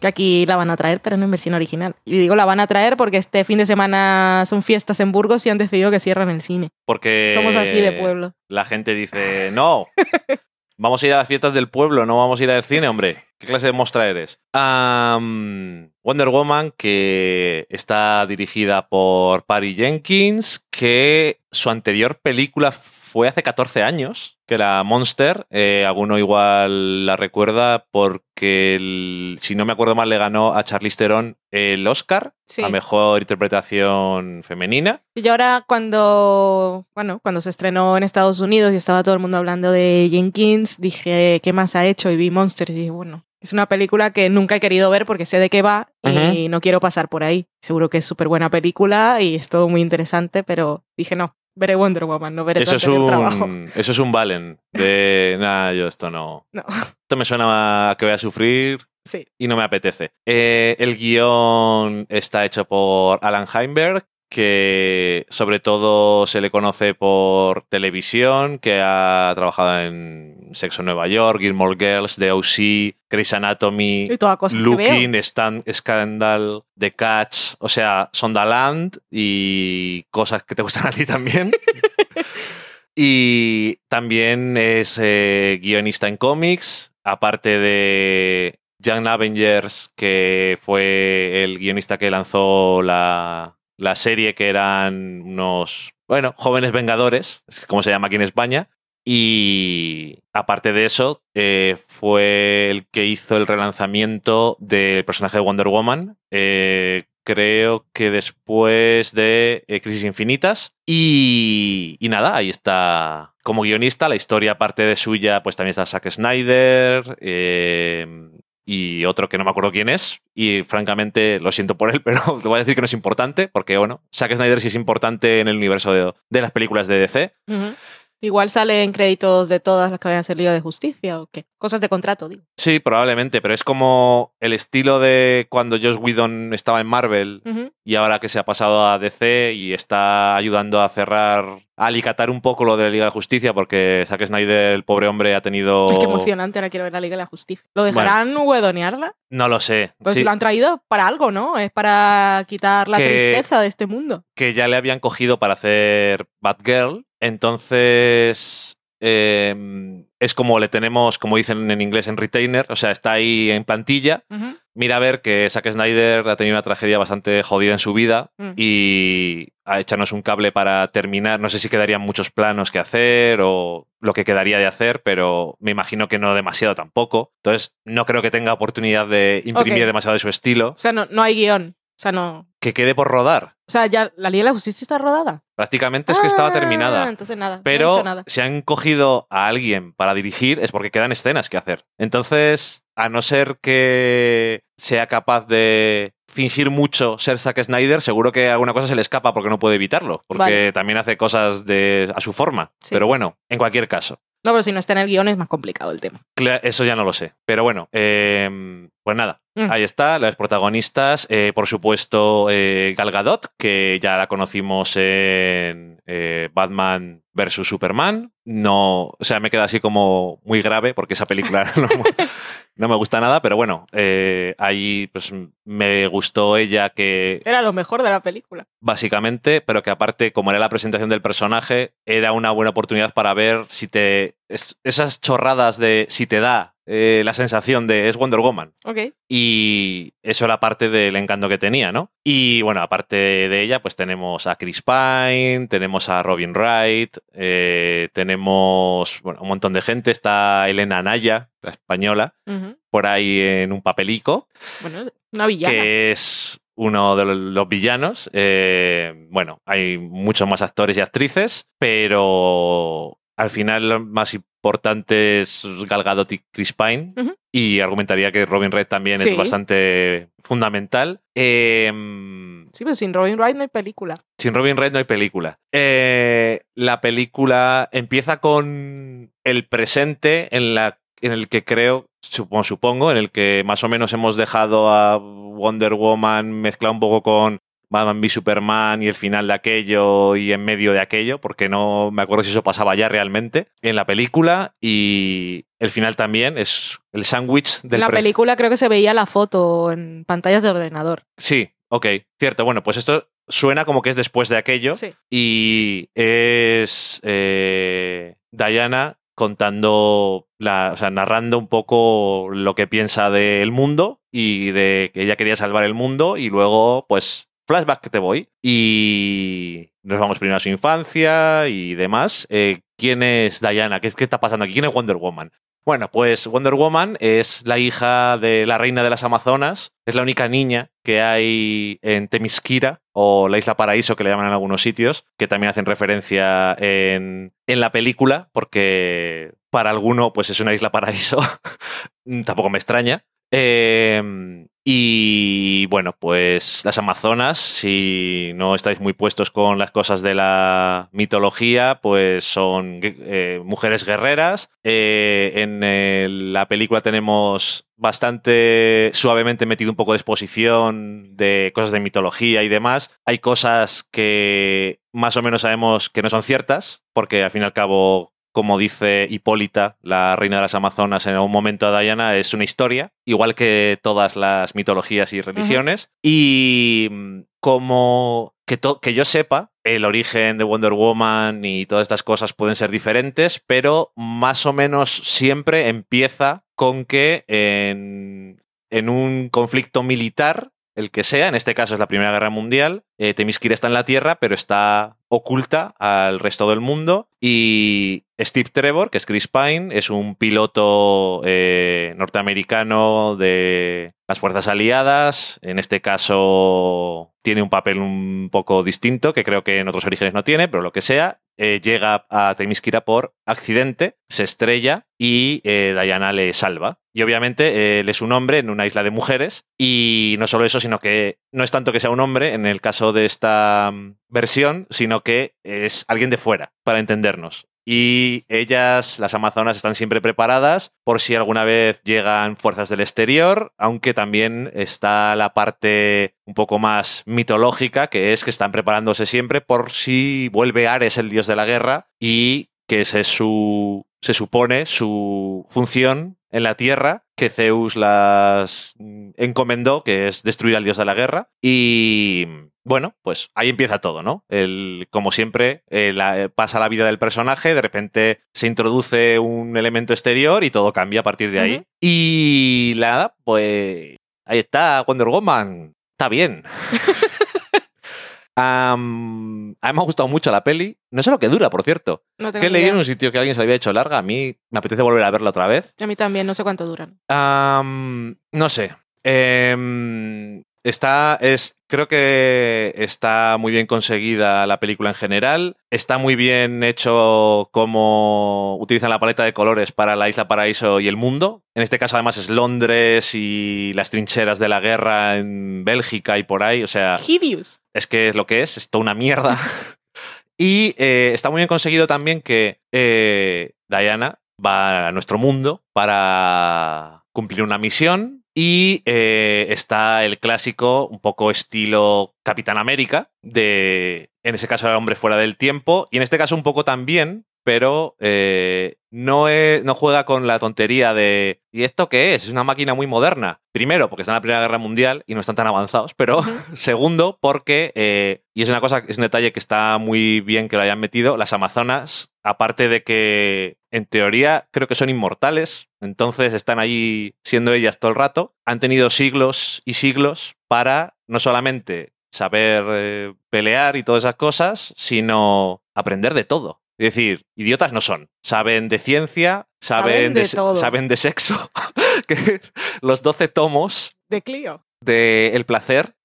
Que aquí la van a traer, pero no en versión original. Y digo la van a traer porque este fin de semana son fiestas en Burgos y han decidido que cierran el cine. Porque Somos así de pueblo. La gente dice, no, vamos a ir a las fiestas del pueblo, no vamos a ir al cine, hombre. ¿Qué clase de mostra eres? Wonder Woman, que está dirigida por Patty Jenkins, que su anterior película fue hace 14 años, que era Monster. Eh, alguno igual la recuerda porque, el- si no me acuerdo mal, le ganó a Charlize Theron el Oscar Sí. a Mejor Interpretación Femenina. Y ahora cuando, bueno, cuando se estrenó en Estados Unidos y estaba todo el mundo hablando de Jenkins, dije, ¿qué más ha hecho? Y vi Monsters y dije, bueno, es una película que nunca he querido ver porque sé de qué va y no quiero pasar por ahí. Seguro que es súper buena película y es todo muy interesante, pero dije, no, veré Wonder Woman, no veré Eso es, el trabajo. un, eso es un Valen de nada, yo esto no. No, Esto me suena a que voy a sufrir sí. y no me apetece. Eh, el guion está hecho por Alan Heinberg, que sobre todo se le conoce por televisión, que ha trabajado en Sexo en Nueva York, Gilmore Girls, The O.C., Grey's Anatomy, Looking, veo. Stan- Scandal, The Catch, o sea, Sondaland y cosas que te gustan a ti también. y también es eh, guionista en cómics, aparte de Young Avengers, que fue el guionista que lanzó la, la serie, que eran unos, bueno, jóvenes vengadores, es como se llama aquí en España. Y aparte de eso, eh, fue el que hizo el relanzamiento del personaje de Wonder Woman. eh, creo que después de eh, Crisis Infinitas. Y, y nada, ahí está como guionista. La historia, aparte de suya, pues también está Zack Snyder. Y otro que no me acuerdo quién es. Y francamente, lo siento por él, pero te voy a decir que no es importante, porque bueno, Zack Snyder sí es importante en el universo de, de las películas de DC. Igual salen créditos de todas las que vayan a ser Liga de Justicia o qué. Cosas de contrato, digo. Sí, probablemente, pero es como el estilo de cuando Josh Whedon estaba en Marvel y ahora que se ha pasado a DC y está ayudando a cerrar, a alicatar un poco lo de la Liga de Justicia, porque Zack Snyder, el pobre hombre, ha tenido... Ay, qué emocionante, ahora quiero ver la Liga de la Justicia. ¿Lo dejarán huedonearla? No lo sé. Pues Sí, lo han traído para algo, ¿no? Es para quitar la Que- tristeza de este mundo. que ya le habían cogido para hacer Batgirl. Entonces. eh, es como le tenemos, como dicen en inglés, en retainer, o sea, está ahí en plantilla. Mira a ver que Zack Snyder ha tenido una tragedia bastante jodida en su vida Mm. y a echarnos un cable para terminar. No sé si quedarían muchos planos que hacer o lo que quedaría de hacer, pero me imagino que no demasiado tampoco. Entonces, no creo que tenga oportunidad de imprimir demasiado de su estilo. O sea, no, no hay guion. O sea, no. Que quede por rodar. O sea, ya la Liga de la Justicia está rodada. Prácticamente es que estaba Ah, terminada. Entonces nada. no he Pero nada. si han cogido a alguien para dirigir es porque quedan escenas que hacer. Entonces, a no ser que sea capaz de fingir mucho ser Zack Snyder, seguro que alguna cosa se le escapa porque no puede evitarlo. Porque Vale. también hace cosas de, a su forma. Sí. Pero bueno, en cualquier caso. No, pero si no está en el guion es más complicado el tema. Eso ya no lo sé. Pero bueno, eh, pues nada. Mm. Ahí está, las protagonistas. eh, por supuesto, eh, Gal Gadot, que ya la conocimos en eh, Batman vs. Superman. No, o sea, me queda así como muy grave porque esa película no, no me gusta nada, pero bueno, eh, ahí pues me gustó ella que Era lo mejor de la película. básicamente, pero que aparte, como era la presentación del personaje, era una buena oportunidad para ver si te. es- esas chorradas de si te da eh, la sensación de es Wonder Woman. Ok. Y eso era parte del encanto que tenía, ¿no? Y bueno, aparte de ella, pues tenemos a Chris Pine, tenemos a Robin Wright, eh, tenemos bueno, un montón de gente. Está Elena Anaya, la española, por ahí en un papelico Bueno, una villana. que es uno de los villanos. Eh, bueno, hay muchos más actores y actrices, pero al final lo más importantes Gal Gadot y Chris Pine. Y argumentaría que Robin Red también Sí. es bastante fundamental. Em, Sí, pero sin Robin Wright no hay película. sin Robin Red no hay película. Eh, la película empieza con el presente en, la, en el que creo, supongo, supongo, en el que más o menos hemos dejado a Wonder Woman mezclado un poco con Batman v Superman y el final de aquello y en medio de aquello, porque no me acuerdo si eso pasaba ya realmente en la película y el final también es el sándwich del en la película creo que se veía la foto en pantallas de ordenador. Sí, ok, cierto. Bueno, pues esto suena como que es después de aquello Sí. y es eh, Diana contando, la, o sea, narrando un poco lo que piensa del mundo y de que ella quería salvar el mundo y luego, pues, flashback que te voy y nos vamos primero a su infancia y demás. Eh, ¿Quién es Diana? ¿Qué, ¿Qué está pasando aquí? ¿Quién es Wonder Woman? Bueno, pues Wonder Woman es la hija de la reina de las Amazonas, es la única niña que hay en Temisquira o la Isla Paraíso que le llaman en algunos sitios, que también hacen referencia en, en la película, porque para alguno pues es una Isla Paraíso, tampoco me extraña. Eh, y bueno, pues las Amazonas, si no estáis muy puestos con las cosas de la mitología, pues son eh, mujeres guerreras. Eh, en el- la película tenemos bastante suavemente metido un poco de exposición de cosas de mitología y demás. Hay cosas que más o menos sabemos que no son ciertas, porque al fin y al cabo como dice Hipólita, la reina de las Amazonas, en un momento a Diana, es una historia, igual que todas las mitologías y religiones. Y mm, como que, que yo sepa, el origen de Wonder Woman y todas estas cosas pueden ser diferentes, pero más o menos siempre empieza con que en, en un conflicto militar, el que sea, en este caso es la Primera Guerra Mundial, eh, Themyscira está en la Tierra, pero está oculta al resto del mundo. Y Steve Trevor, que es Chris Pine, es un piloto eh, norteamericano de las Fuerzas Aliadas. En este caso tiene un papel un poco distinto, que creo que en otros orígenes no tiene, pero lo que sea. eh, llega a Themyscira por accidente, se estrella y eh, Diana le salva. Y obviamente eh, él es un hombre en una isla de mujeres. Y no solo eso, sino que no es tanto que sea un hombre en el caso de esta mm, versión, sino que es alguien de fuera, para entendernos. Y ellas, las amazonas, están siempre preparadas por si alguna vez llegan fuerzas del exterior, aunque también está la parte un poco más mitológica, que es que están preparándose siempre por si vuelve Ares, el dios de la guerra, y que ese es su, se supone, su función en la Tierra, que Zeus las mm, encomendó, que es destruir al dios de la guerra. Y bueno, pues ahí empieza todo, ¿no? El, como siempre, eh, la- eh, pasa la vida del personaje, de repente se introduce un elemento exterior y todo cambia a partir de ahí. Y nada, pues ahí está Wonder Woman. Está bien. Am, a mí me ha gustado mucho la peli. No sé lo que dura, por cierto. No Que leí idea. en un sitio que alguien se había hecho larga. A mí me apetece volver a verla otra vez. A mí también, no sé cuánto duran. Am, no sé. Em, está. Es, creo que está muy bien conseguida la película en general. Está muy bien hecho cómo utilizan la paleta de colores para la Isla Paraíso y el mundo. En este caso, además, es Londres y las trincheras de la guerra en Bélgica y por ahí. O sea, Hideous. es que es lo que es, es toda una mierda. y eh, está muy bien conseguido también que eh, Diana va a nuestro mundo para cumplir una misión y eh, está el clásico, un poco estilo Capitán América, de, en ese caso, el hombre fuera del tiempo, y en este caso un poco también, pero eh, no, es- no juega con la tontería de ¿y esto qué es? Es una máquina muy moderna. Primero, porque está en la Primera Guerra Mundial y no están tan avanzados, pero segundo, porque, eh, y es una cosa, es un detalle que está muy bien que lo hayan metido, las Amazonas, aparte de que en teoría creo que son inmortales, entonces están ahí siendo ellas todo el rato, han tenido siglos y siglos para no solamente saber eh, pelear y todas esas cosas, sino aprender de todo. Es decir, idiotas no son. Saben de ciencia, saben, Saben de todo. saben de sexo. que los 12 tomos De Clio. de El placer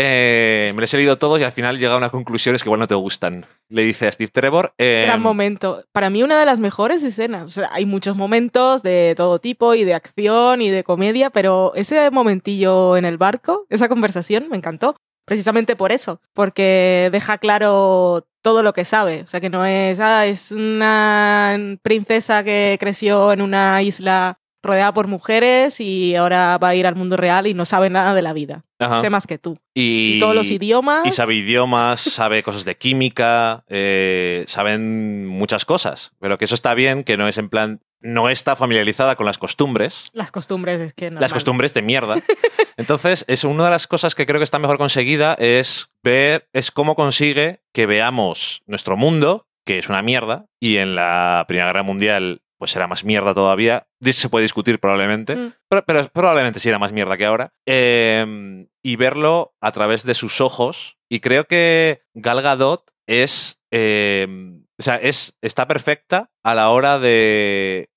Eh, me los he leído todos y al final llega a unas conclusiones que igual no te gustan. Le dice a Steve Trevor. eh, Gran momento. Para mí una de las mejores escenas. O sea, hay muchos momentos de todo tipo y de acción y de comedia, pero ese momentillo en el barco, esa conversación, me encantó. Precisamente por eso, porque deja claro todo lo que sabe. O sea, que no es, ah, es una princesa que creció en una isla rodeada por mujeres y ahora va a ir al mundo real y no sabe nada de la vida. Ajá. Sé más que tú. y, Y, todos los idiomas. Y sabe idiomas, sabe cosas de química, eh, saben muchas cosas. Pero que eso está bien, que no es en plan. No está familiarizada con las costumbres. Las costumbres, es que no. las costumbres de mierda. Entonces, es una de las cosas que creo que está mejor conseguida es ver, es cómo consigue que veamos nuestro mundo, que es una mierda, y en la Primera Guerra Mundial pues era más mierda todavía. Se puede discutir probablemente, Mm. pero, pero probablemente sí era más mierda que ahora. Eh, y verlo a través de sus ojos. Y creo que Gal Gadot es... eh, o sea, es, está perfecta a la hora de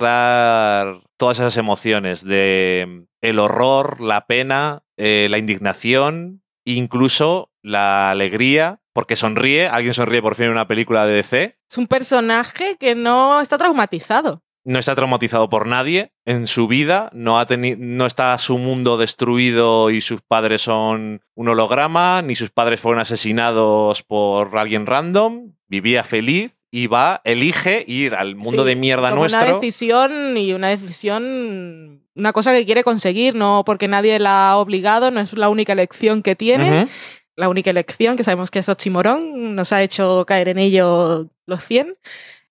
mostrar todas esas emociones de el horror, la pena, eh, la indignación, incluso la alegría, porque sonríe, alguien sonríe por fin en una película de DC, Es un personaje que no está traumatizado. no está traumatizado por nadie en su vida, no, ha no está su mundo destruido y sus padres son un holograma, ni sus padres fueron asesinados por alguien random, vivía feliz y va, elige ir al mundo Sí, de mierda como nuestro. Una decisión y una decisión, una cosa que quiere conseguir, no porque nadie la ha obligado, no es la única elección que tiene. La única elección, que sabemos que es Oxymoron, nos ha hecho caer en ello los 100.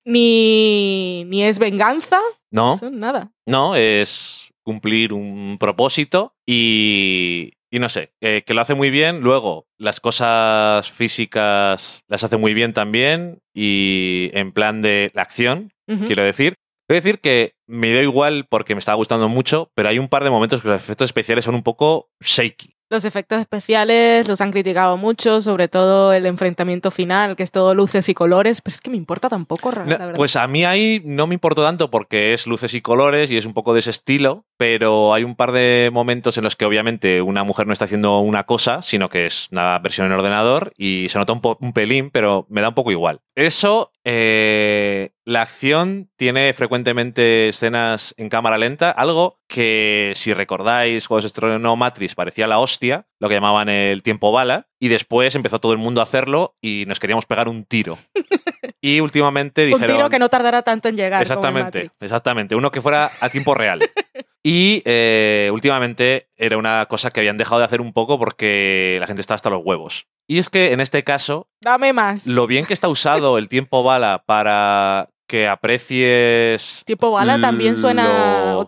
Ni, ni es venganza, No, eso, nada. no, es cumplir un propósito y, y no sé, eh, que lo hace muy bien. Luego, las cosas físicas las hace muy bien también y en plan de la acción, quiero decir. Quiero decir que me dio igual porque me estaba gustando mucho, pero hay un par de momentos que los efectos especiales son un poco shaky. Los efectos especiales los han criticado mucho, sobre todo el enfrentamiento final, que es todo luces y colores, pero es que me importa tampoco, la No, verdad. pues a mí ahí no me importó tanto porque es luces y colores y es un poco de ese estilo, pero hay un par de momentos en los que obviamente una mujer no está haciendo una cosa, sino que es una versión en ordenador y se nota un, un pelín, pero me da un poco igual. Eso, eh, la acción tiene frecuentemente escenas en cámara lenta, algo que si recordáis cuando se estrenó Matrix parecía la hostia, lo que llamaban el tiempo bala, y después empezó todo el mundo a hacerlo y nos queríamos pegar un tiro. Y últimamente Un dijeron... tiro que no tardará tanto en llegar. como en Exactamente, exactamente. Uno que fuera a tiempo real. Y eh, últimamente era una cosa que habían dejado de hacer un poco porque la gente estaba hasta los huevos. Y es que en este caso, Dame más. lo bien que está usado el tiempo bala para que aprecies. Tiempo bala también suena lo-.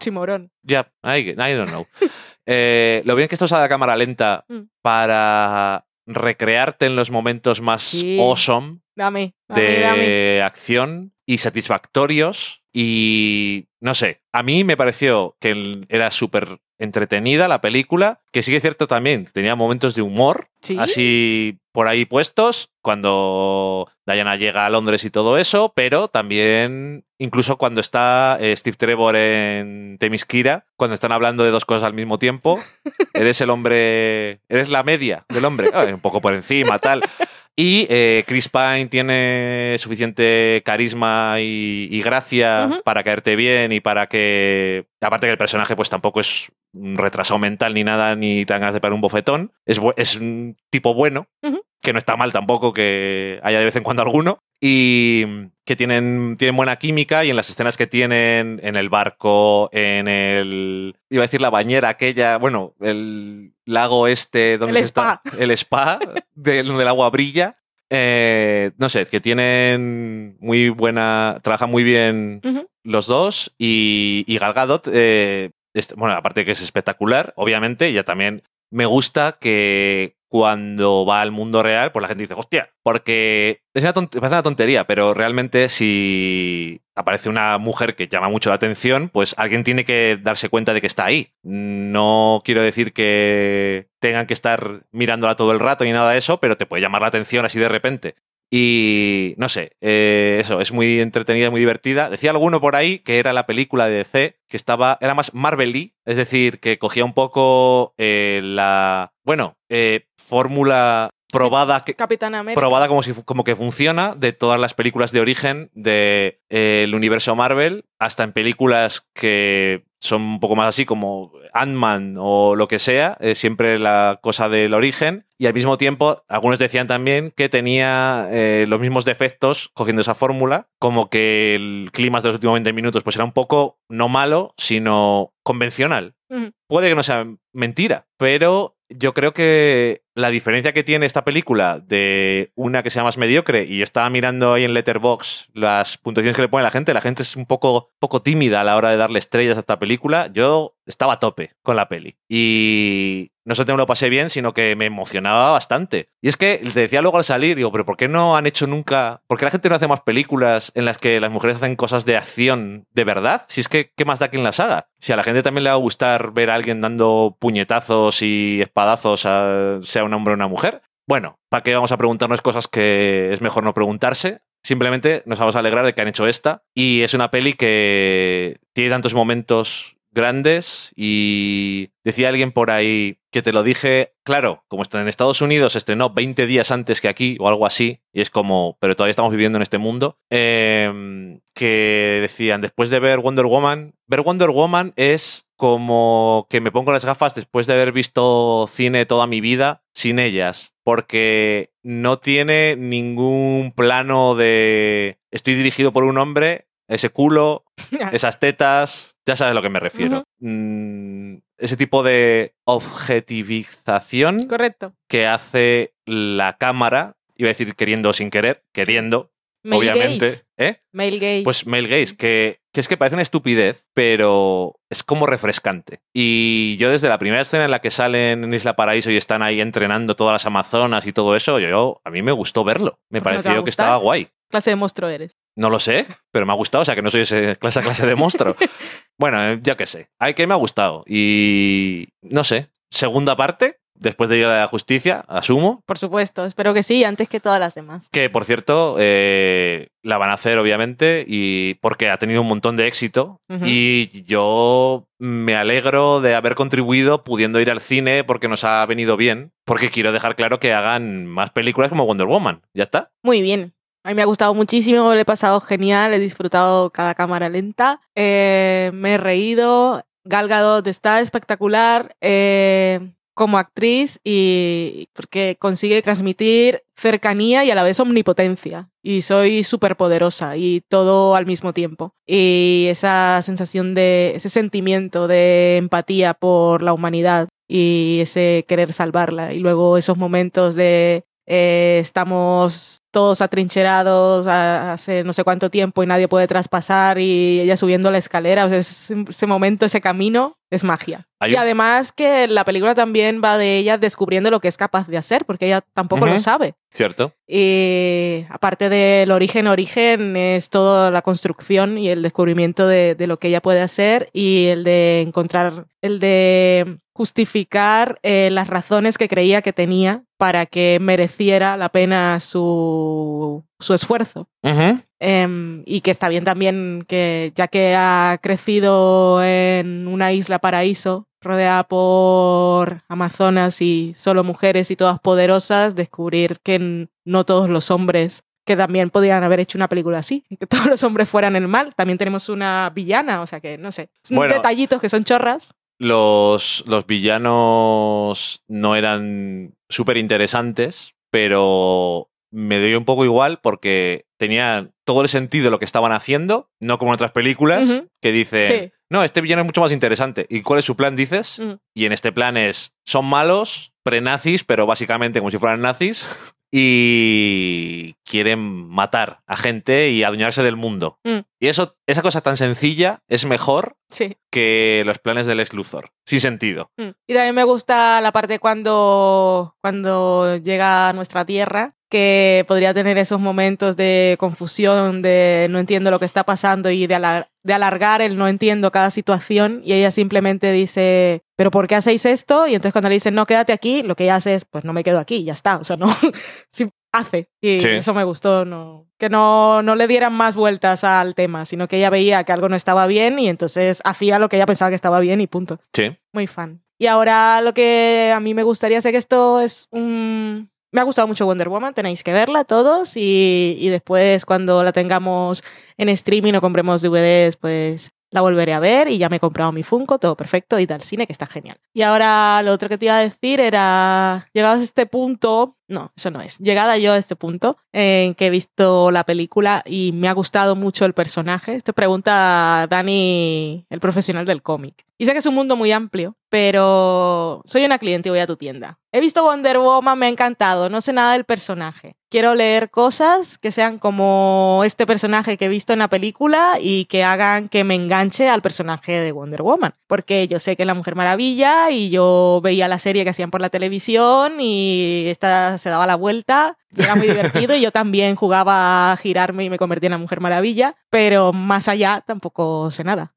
Ya, I, I don't know. Eh, lo bien que está usada la cámara lenta Mm. para recrearte en los momentos más Sí. awesome Dame, dame, de dame. acción y satisfactorios. Y no sé, a mí me pareció que era súper entretenida la película, que sí que es cierto también, tenía momentos de humor, Sí. así por ahí puestos, cuando Diana llega a Londres y todo eso, pero también incluso cuando está eh, Steve Trevor en Temiskira, cuando están hablando de dos cosas al mismo tiempo, eres el hombre, eres la media del hombre, Ah, un poco por encima, tal. Y eh, Chris Pine tiene suficiente carisma y, y gracia para caerte bien y para que, aparte que el personaje pues tampoco es retrasado mental ni nada, ni tengas de pegar un bofetón, es, es un tipo bueno, que no está mal tampoco que haya de vez en cuando alguno, y que tienen, tienen buena química y en las escenas que tienen en el barco, en el... Iba a decir la bañera aquella, bueno, el lago este donde El se está- spa. el spa de- donde el agua brilla. Eh, no sé, que tienen muy buena, trabajan muy bien los dos y, y Gal Gadot, eh, bueno, aparte de que es espectacular, obviamente, ya también me gusta que cuando va al mundo real, pues la gente dice, hostia, porque es una parece una tontería, pero realmente si aparece una mujer que llama mucho la atención, pues alguien tiene que darse cuenta de que está ahí. No quiero decir que tengan que estar mirándola todo el rato ni nada de eso, pero te puede llamar la atención así de repente. Y no sé, eh, eso, es muy entretenida, muy divertida. Decía alguno por ahí que era la película de DC que estaba, era más Marvel es decir, que cogía un poco eh, la, bueno, eh, fórmula probada que, Capitán América. probada como, si, como que funciona de todas las películas de origen del universo Marvel, hasta en películas que son un poco más así como Ant-Man o lo que sea, eh, siempre la cosa del origen. Y al mismo tiempo, algunos decían también que tenía eh, los mismos defectos cogiendo esa fórmula, como que el clima de los últimos 20 minutos pues era un poco no malo, sino convencional. Puede que no sea mentira, pero yo creo que la diferencia que tiene esta película de una que sea más mediocre, y estaba mirando ahí en Letterbox las puntuaciones que le pone la gente, la gente es un poco, poco tímida a la hora de darle estrellas a esta película. Yo estaba a tope con la peli. Y no solo me lo pasé bien, sino que me emocionaba bastante. Y es que te decía luego al salir, digo, pero ¿por qué no han hecho nunca? ¿Por qué la gente no hace más películas en las que las mujeres hacen cosas de acción de verdad? Si es que, ¿qué más da quien las haga? Si a la gente también le va a gustar ver a alguien dando puñetazos y espadazos, a, sea un hombre o una mujer. Bueno, ¿para qué vamos a preguntarnos cosas que es mejor no preguntarse? Simplemente nos vamos a alegrar de que han hecho esta. Y es una peli que tiene tantos momentos grandes y decía alguien por ahí que te lo dije, claro, como está en Estados Unidos, estrenó 20 días antes que aquí o algo así, y es como, pero todavía estamos viviendo en este mundo, eh, que decían, después de ver Wonder Woman, ver Wonder Woman es como que me pongo las gafas después de haber visto cine toda mi vida sin ellas, porque no tiene ningún plano de estoy dirigido por un hombre, ese culo, esas tetas, ya sabes a lo que me refiero. Mm, ese tipo de objetivización Correcto. que hace la cámara, iba a decir queriendo sin querer, queriendo, Male obviamente. gaze. ¿eh? Male gaze. Pues male gaze, que, que es que parece una estupidez, pero es como refrescante. Y yo desde la primera escena en la que salen en Isla Paraíso y están ahí entrenando todas las amazonas y todo eso, yo, yo- a mí me gustó verlo. Me ¿Por qué no te va a pareció que estaba guay. clase de monstruo eres. No lo sé, pero me ha gustado, o sea que no soy ese clase clase de monstruo. bueno, eh, ya que sé. Hay que me ha gustado. Y no sé, segunda parte, después de ir a la justicia, asumo. Por supuesto, espero que sí, antes que todas las demás. Que por cierto, eh, la van a hacer, obviamente, y porque ha tenido un montón de éxito. Y yo me alegro de haber contribuido pudiendo ir al cine porque nos ha venido bien. Porque quiero dejar claro que hagan más películas como Wonder Woman. ¿Ya está? Muy bien. A mí me ha gustado muchísimo, le he pasado genial, he disfrutado cada cámara lenta, eh, me he reído. Gal Gadot está espectacular eh, como actriz y porque consigue transmitir cercanía y a la vez omnipotencia. Y soy súper poderosa y todo al mismo tiempo. Y esa sensación de, ese sentimiento de empatía por la humanidad y ese querer salvarla. Y luego esos momentos de eh, estamos todos atrincherados hace no sé cuánto tiempo y nadie puede traspasar y ella subiendo la escalera, o sea, ese, ese momento, ese camino es magia. Hay y un- además que la película también va de ella descubriendo lo que es capaz de hacer, porque ella tampoco lo sabe. ¿Cierto? Y aparte del origen, origen es toda la construcción y el descubrimiento de, de lo que ella puede hacer y el de encontrar, el de justificar eh, las razones que creía que tenía para que mereciera la pena su, su esfuerzo. Em, y que está bien también que ya que ha crecido en una isla paraíso rodeada por amazonas y solo mujeres y todas poderosas, descubrir que no todos los hombres que también podrían haber hecho una película así, que todos los hombres fueran el mal. También tenemos una villana, o sea que no sé, Bueno. detallitos que son chorras. Los, los villanos no eran súper interesantes, pero me dio un poco igual porque tenía todo el sentido lo que estaban haciendo, no como en otras películas que dicen, Sí. no, este villano es mucho más interesante. ¿Y cuál es su plan, dices? Y en este plan es, son malos, pre-nazis, pero básicamente como si fueran nazis, y quieren matar a gente y adueñarse del mundo. Mm. Y eso, esa cosa tan sencilla es mejor Sí. que los planes del ex Luthor. Sin sentido. Mm. Y también me gusta la parte cuando, cuando llega a nuestra tierra, que podría tener esos momentos de confusión, de no entiendo lo que está pasando y de, alar- de alargar el no entiendo cada situación y ella simplemente dice, pero ¿por qué hacéis esto? Y entonces cuando le dicen, no, quédate aquí, lo que ella hace es, pues no me quedo aquí, ya está. O sea, no, sí, hace. Y Sí. eso me gustó, no, que no, no le dieran más vueltas al tema, sino que ella veía que algo no estaba bien y entonces hacía lo que ella pensaba que estaba bien y punto. Sí. Muy fan. Y ahora lo que a mí me gustaría, sé que esto es un... Me ha gustado mucho Wonder Woman, tenéis que verla todos y, y después cuando la tengamos en streaming o compremos DVDs, pues la volveré a ver y ya me he comprado mi Funko, todo perfecto, y al cine, que está genial. Y ahora lo otro que te iba a decir era, llegados a este punto, no, eso no es, llegada yo a este punto en que he visto la película y me ha gustado mucho el personaje, te pregunta Dani, el profesional del cómic. Y sé que es un mundo muy amplio, pero soy una cliente y voy a tu tienda. He visto Wonder Woman, me ha encantado, no sé nada del personaje. Quiero leer cosas que sean como este personaje que he visto en la película y que hagan que me enganche al personaje de Wonder Woman. Porque yo sé que es la Mujer Maravilla y yo veía la serie que hacían por la televisión y esta se daba la vuelta. Era muy divertido y yo también jugaba a girarme y me convertía en la Mujer Maravilla, pero más allá tampoco sé nada.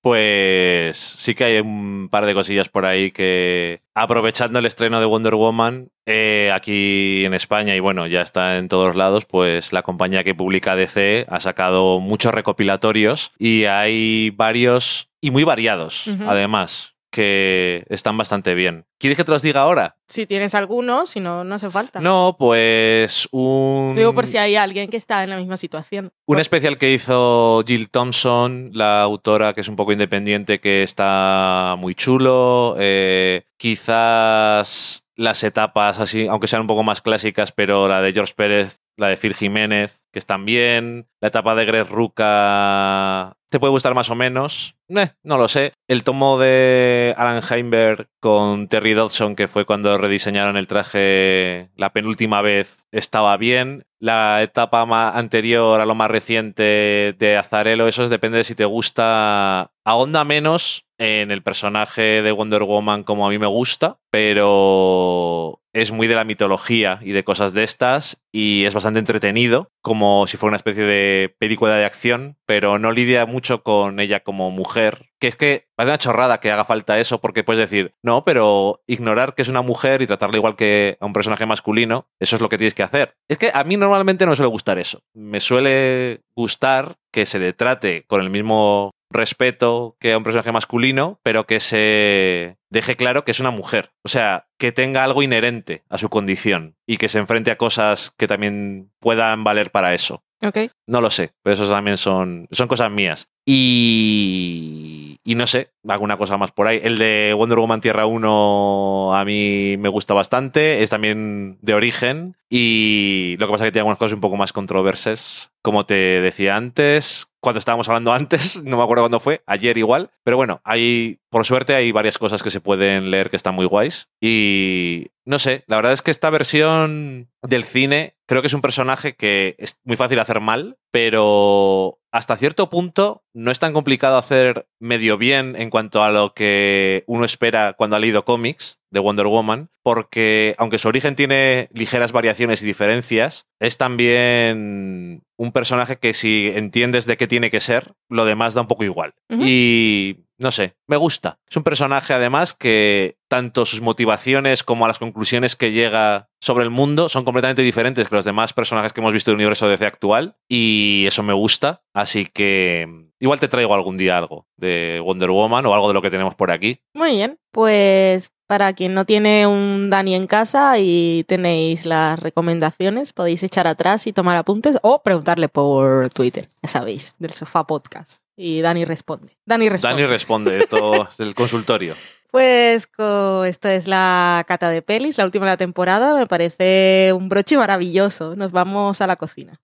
Pues sí que hay un par de cosillas por ahí que, aprovechando el estreno de Wonder Woman eh, aquí en España y bueno, ya está en todos lados, pues la compañía que publica DC ha sacado muchos recopilatorios y hay varios y muy variados, además, que están bastante bien. ¿Quieres que te los diga ahora? Si tienes alguno, si no, no hace falta. No, pues un... Digo por si hay alguien que está en la misma situación. Un especial que hizo Jill Thompson, la autora que es un poco independiente, que está muy chulo. Eh, quizás las etapas así, aunque sean un poco más clásicas, pero la de George Pérez, la de Phil Jiménez, que están bien. La etapa de Greg Ruca te puede gustar más o menos. Eh, no lo sé. El tomo de Alan Heimberg con Terry Dodson, que fue cuando rediseñaron el traje la penúltima vez, estaba bien. La etapa ma- anterior a lo más reciente de Azarelo, eso es- depende de si te gusta. Ahonda menos en el personaje de Wonder Woman como a mí me gusta, pero es muy de la mitología y de cosas de estas y es bastante entretenido, como si fuera una especie de película de acción, pero no lidia mucho con ella como mujer. Que es que parece una chorrada que haga falta eso porque puedes decir, no, pero ignorar que es una mujer y tratarla igual que a un personaje masculino, eso es lo que tienes que hacer. Es que a mí normalmente no me suele gustar eso. Me suele gustar que se le trate con el mismo respeto que a un personaje masculino, pero que se deje claro que es una mujer. O sea, que tenga algo inherente a su condición y que se enfrente a cosas que también puedan valer para eso. Ok. No lo sé, pero eso también son, son cosas mías. Y, no sé, alguna cosa más por ahí. El de Wonder Woman Tierra 1 a mí me gusta bastante, es también de origen y lo que pasa es que tiene algunas cosas un poco más controversas, como te decía antes, cuando estábamos hablando antes, no me acuerdo cuándo fue, ayer igual, pero bueno, hay, por suerte hay varias cosas que se pueden leer que están muy guays y no sé, la verdad es que esta versión del cine creo que es un personaje que es muy fácil hacer mal, pero hasta cierto punto no es tan complicado hacer medio bien en cuanto a lo que uno espera cuando ha leído cómics de Wonder Woman, porque aunque su origen tiene ligeras variaciones y diferencias, es también un personaje que si entiendes de qué tiene que ser, lo demás da un poco igual. Y no sé, me gusta. Es un personaje además que tanto sus motivaciones como las conclusiones que llega sobre el mundo son completamente diferentes que los demás personajes que hemos visto en el universo DC actual y eso me gusta. Así que igual te traigo algún día algo de Wonder Woman o algo de lo que tenemos por aquí. Muy bien. Pues para quien no tiene un Dani en casa y tenéis las recomendaciones, podéis echar atrás y tomar apuntes o preguntarle por Twitter, ya sabéis, del sofá podcast. Y Dani responde. Dani responde. Dani responde, esto es el consultorio. Pues esto es la cata de pelis, la última de la temporada. Me parece un broche maravilloso. Nos vamos a la cocina.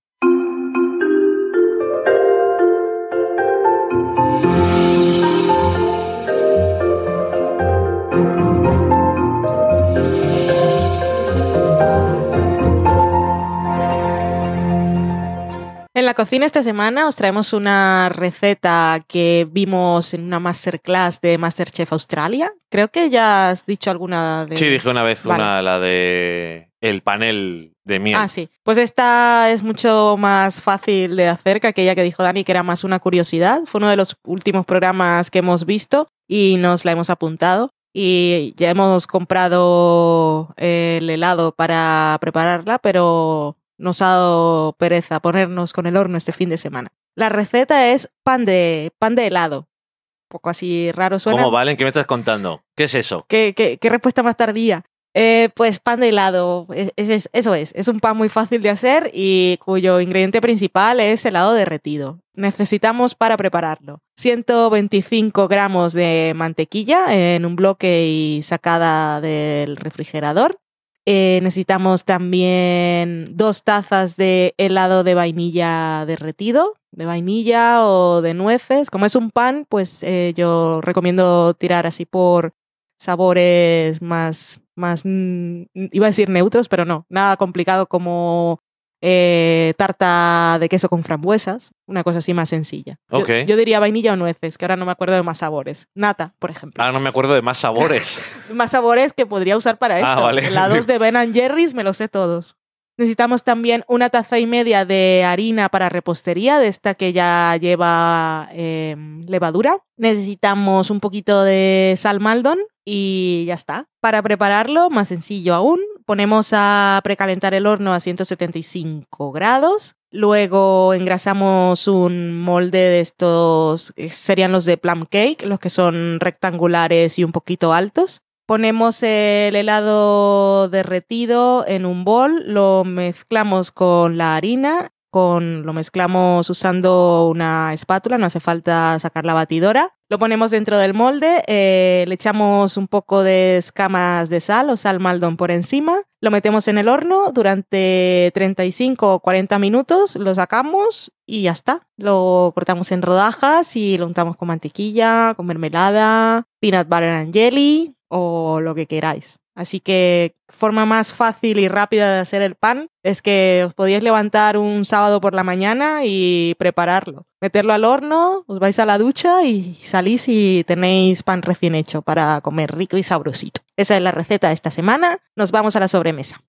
En la cocina esta semana os traemos una receta que vimos en una masterclass de Masterchef Australia. Creo que ya has dicho alguna de... Sí, dije una vez Vale. una, la de el panel de miel. Ah, sí. Pues esta es mucho más fácil de hacer que aquella que dijo Dani, que era más una curiosidad. Fue uno de los últimos programas que hemos visto y nos la hemos apuntado. y ya hemos comprado el helado para prepararla, pero nos ha dado pereza ponernos con el horno este fin de semana. La receta es pan de, pan de helado. Un poco así raro suena. ¿Cómo valen? ¿Qué me estás contando? ¿Qué es eso? ¿Qué, qué, qué respuesta más tardía? Eh, pues pan de helado, es- es- es- eso es, es un pan muy fácil de hacer y cuyo ingrediente principal es helado derretido. Necesitamos para prepararlo 125 gramos de mantequilla en un bloque y sacada del refrigerador. Eh, necesitamos también dos tazas de helado de vainilla derretido, de vainilla o de nueces. Como es un pan, pues eh, yo recomiendo tirar así por sabores más, más, mm, iba a decir neutros, pero no, nada complicado como eh, tarta de queso con frambuesas, una cosa así más sencilla. Yo- diría vainilla o nueces, que ahora no me acuerdo de más sabores. Nata, por ejemplo. Ahora no me acuerdo de más sabores. Más sabores que podría usar para esto. Ah, vale. Helados de Ben Jerry's me los sé todos. Necesitamos también una taza y media de harina para repostería, de esta que ya lleva eh, levadura. Necesitamos un poquito de sal maldon y ya está. Para prepararlo, más sencillo aún, ponemos a precalentar el horno a 175 grados. Luego engrasamos un molde de estos, eh, serían los de plum cake, los que son rectangulares y un poquito altos. Ponemos el helado derretido en un bol, lo mezclamos con la harina, con, lo mezclamos usando una espátula, no hace falta sacar la batidora. Lo ponemos dentro del molde, eh, le echamos un poco de escamas de sal o sal maldon por encima, lo metemos en el horno durante 35 o 40 minutos, lo sacamos y ya está. Lo cortamos en rodajas y lo untamos con mantequilla, con mermelada, peanut butter and jelly o lo que queráis. Así que forma más fácil y rápida de hacer el pan es que os podíais levantar un sábado por la mañana y prepararlo. Meterlo al horno, os vais a la ducha y salís y tenéis pan recién hecho para comer rico y sabrosito. Esa es la receta de esta semana. Nos vamos a la sobremesa.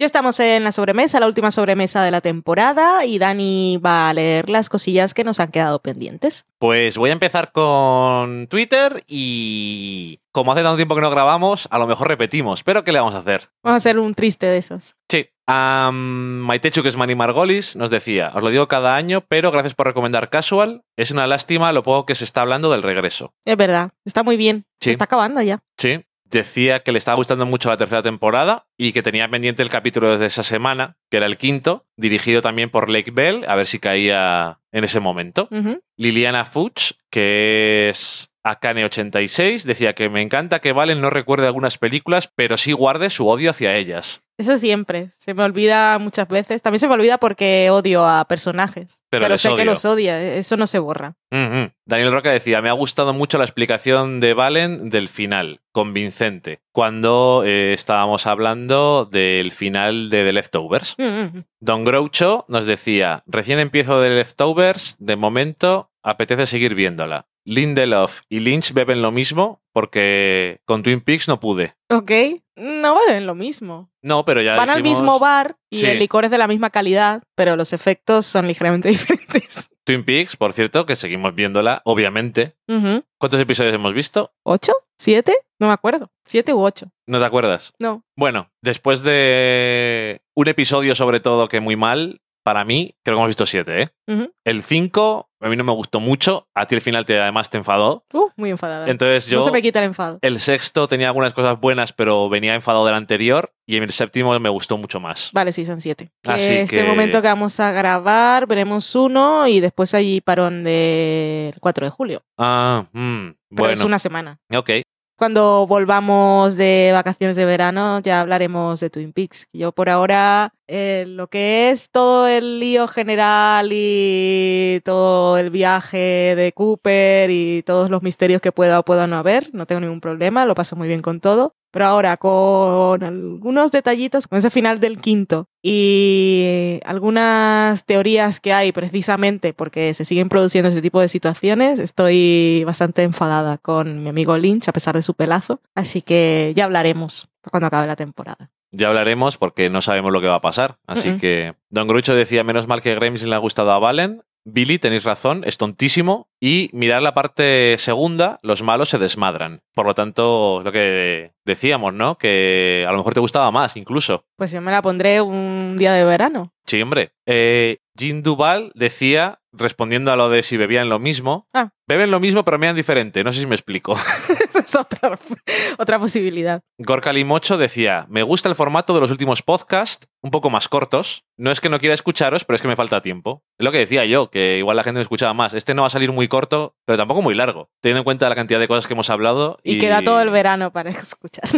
Ya estamos en la sobremesa, la última sobremesa de la temporada, y Dani va a leer las cosillas que nos han quedado pendientes. Pues voy a empezar con Twitter y como hace tanto tiempo que no grabamos, a lo mejor repetimos, pero ¿qué le vamos a hacer? Vamos a hacer un triste de esos. Sí. Um, Maitechu, que es Mani Margolis, nos decía, os lo digo cada año, pero gracias por recomendar Casual. Es una lástima lo poco que se está hablando del regreso. Es verdad, está muy bien. Sí. Se está acabando ya. Sí. Decía que le estaba gustando mucho la tercera temporada y que tenía pendiente el capítulo de esa semana, que era el quinto, dirigido también por Lake Bell, a ver si caía en ese momento. Liliana Fuchs, que es Akane86, decía que me encanta que Valen no recuerde algunas películas, pero sí guarde su odio hacia ellas. Eso siempre. Se me olvida muchas veces. También se me olvida porque odio a personajes. Pero sé odio. que los odia. Eso no se borra. Ujú. Daniel Roca decía, me ha gustado mucho la explicación de Valen del final, convincente, cuando eh, estábamos hablando del final de The Leftovers. Mm, mm. Don Groucho nos decía, recién empiezo The Leftovers, de momento apetece seguir viéndola. Lindelof y Lynch beben lo mismo porque con Twin Peaks no pude. Ok. No beben lo mismo. No, pero ya Van al mismo bar y Sí. el licor es de la misma calidad, pero los efectos son ligeramente diferentes. Twin Peaks, por cierto, que seguimos viéndola, obviamente. ¿Cuántos episodios hemos visto? ¿Ocho? ¿Siete? No me acuerdo. ¿Siete u ocho? ¿No te acuerdas? No. Bueno, después de un episodio sobre todo que muy mal, para mí, creo que hemos visto siete, ¿eh? El 5 a mí no me gustó mucho, a ti al final te, además te enfadó. Uh, muy enfadada. Entonces yo... No se me quita el enfado. El sexto tenía algunas cosas buenas, pero venía enfadado del anterior. Y en el séptimo me gustó mucho más. Vale, sí, son siete. Que Así este que- momento que vamos a grabar, veremos uno y después hay parón del 4 de julio. Ah, mm, Pero bueno. es una semana. Ok. Cuando volvamos de vacaciones de verano ya hablaremos de Twin Peaks. Yo por ahora eh, lo que es todo el lío general y todo el viaje de Cooper y todos los misterios que pueda o pueda no haber, no tengo ningún problema, lo paso muy bien con todo. Pero ahora con algunos detallitos, con ese final del quinto y algunas teorías que hay precisamente porque se siguen produciendo ese tipo de situaciones, estoy bastante enfadada con mi amigo Lynch a pesar de su pelazo. Así que ya hablaremos cuando acabe la temporada. Ya hablaremos porque no sabemos lo que va a pasar. Así que Don Grucho decía, menos mal que Gremlins le ha gustado a Valen. Billy, tenéis razón, es tontísimo. Y mirar la parte segunda, los malos se desmadran. Por lo tanto, lo que decíamos, ¿no? Que a lo mejor te gustaba más, incluso. Pues yo me la pondré un día de verano. Sí, hombre. Eh, Jean Duval decía, respondiendo a lo de si bebían lo mismo, Ah. beben lo mismo pero mean diferente. No sé si me explico. Esa es otra, otra posibilidad. Gorka Limocho decía, me gusta el formato de los últimos podcasts, un poco más cortos. No es que no quiera escucharos, pero es que me falta tiempo. Es lo que decía yo, que igual la gente me escuchaba más. Este no va a salir muy corto, pero tampoco muy largo, teniendo en cuenta la cantidad de cosas que hemos hablado. Y, queda todo el verano para escuchar.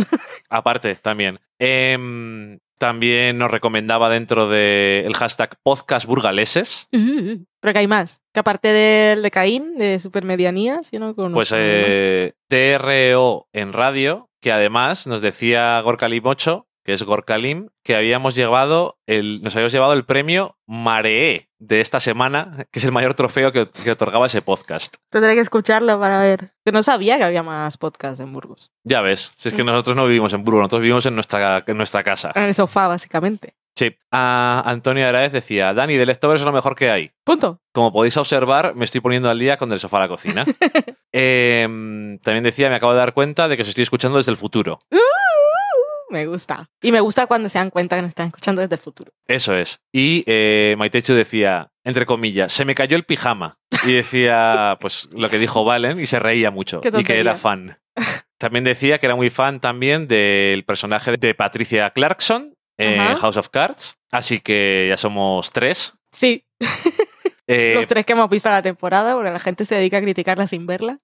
Aparte, también. Em, también nos recomendaba dentro del hashtag podcast burgaleses. Pero que hay más. Que aparte del de Caín, de Supermedianías, yo no conozco. Pues eh, TRO en radio, que además nos decía Gorka Limocho, que es Gorkalim, que habíamos llevado el, nos habíamos llevado el premio Maree de esta semana, que es el mayor trofeo que, que otorgaba ese podcast. Tendré que escucharlo para ver. Que no sabía que había más podcasts en Burgos. Ya ves, si es que nosotros no vivimos en Burgos, nosotros vivimos en nuestra, en nuestra casa. En el sofá, básicamente. Sí. A Antonio Araez decía, Dani, de Leftovers es lo mejor que hay. Punto. Como podéis observar, me estoy poniendo al día con del sofá a la cocina. Em, también decía, me acabo de dar cuenta de que os estoy escuchando desde el futuro. Me gusta. Y me gusta cuando se dan cuenta que nos están escuchando desde el futuro. Eso es. Y eh, Maitechu decía, entre comillas, se me cayó el pijama. Y decía, pues lo que dijo Valen y se reía mucho. Y que era fan. También decía que era muy fan también del personaje de Patricia Clarkson en Ajá. House of Cards. Así que ya somos tres. Sí, Eh, los tres que hemos visto la temporada, porque la gente se dedica a criticarla sin verla.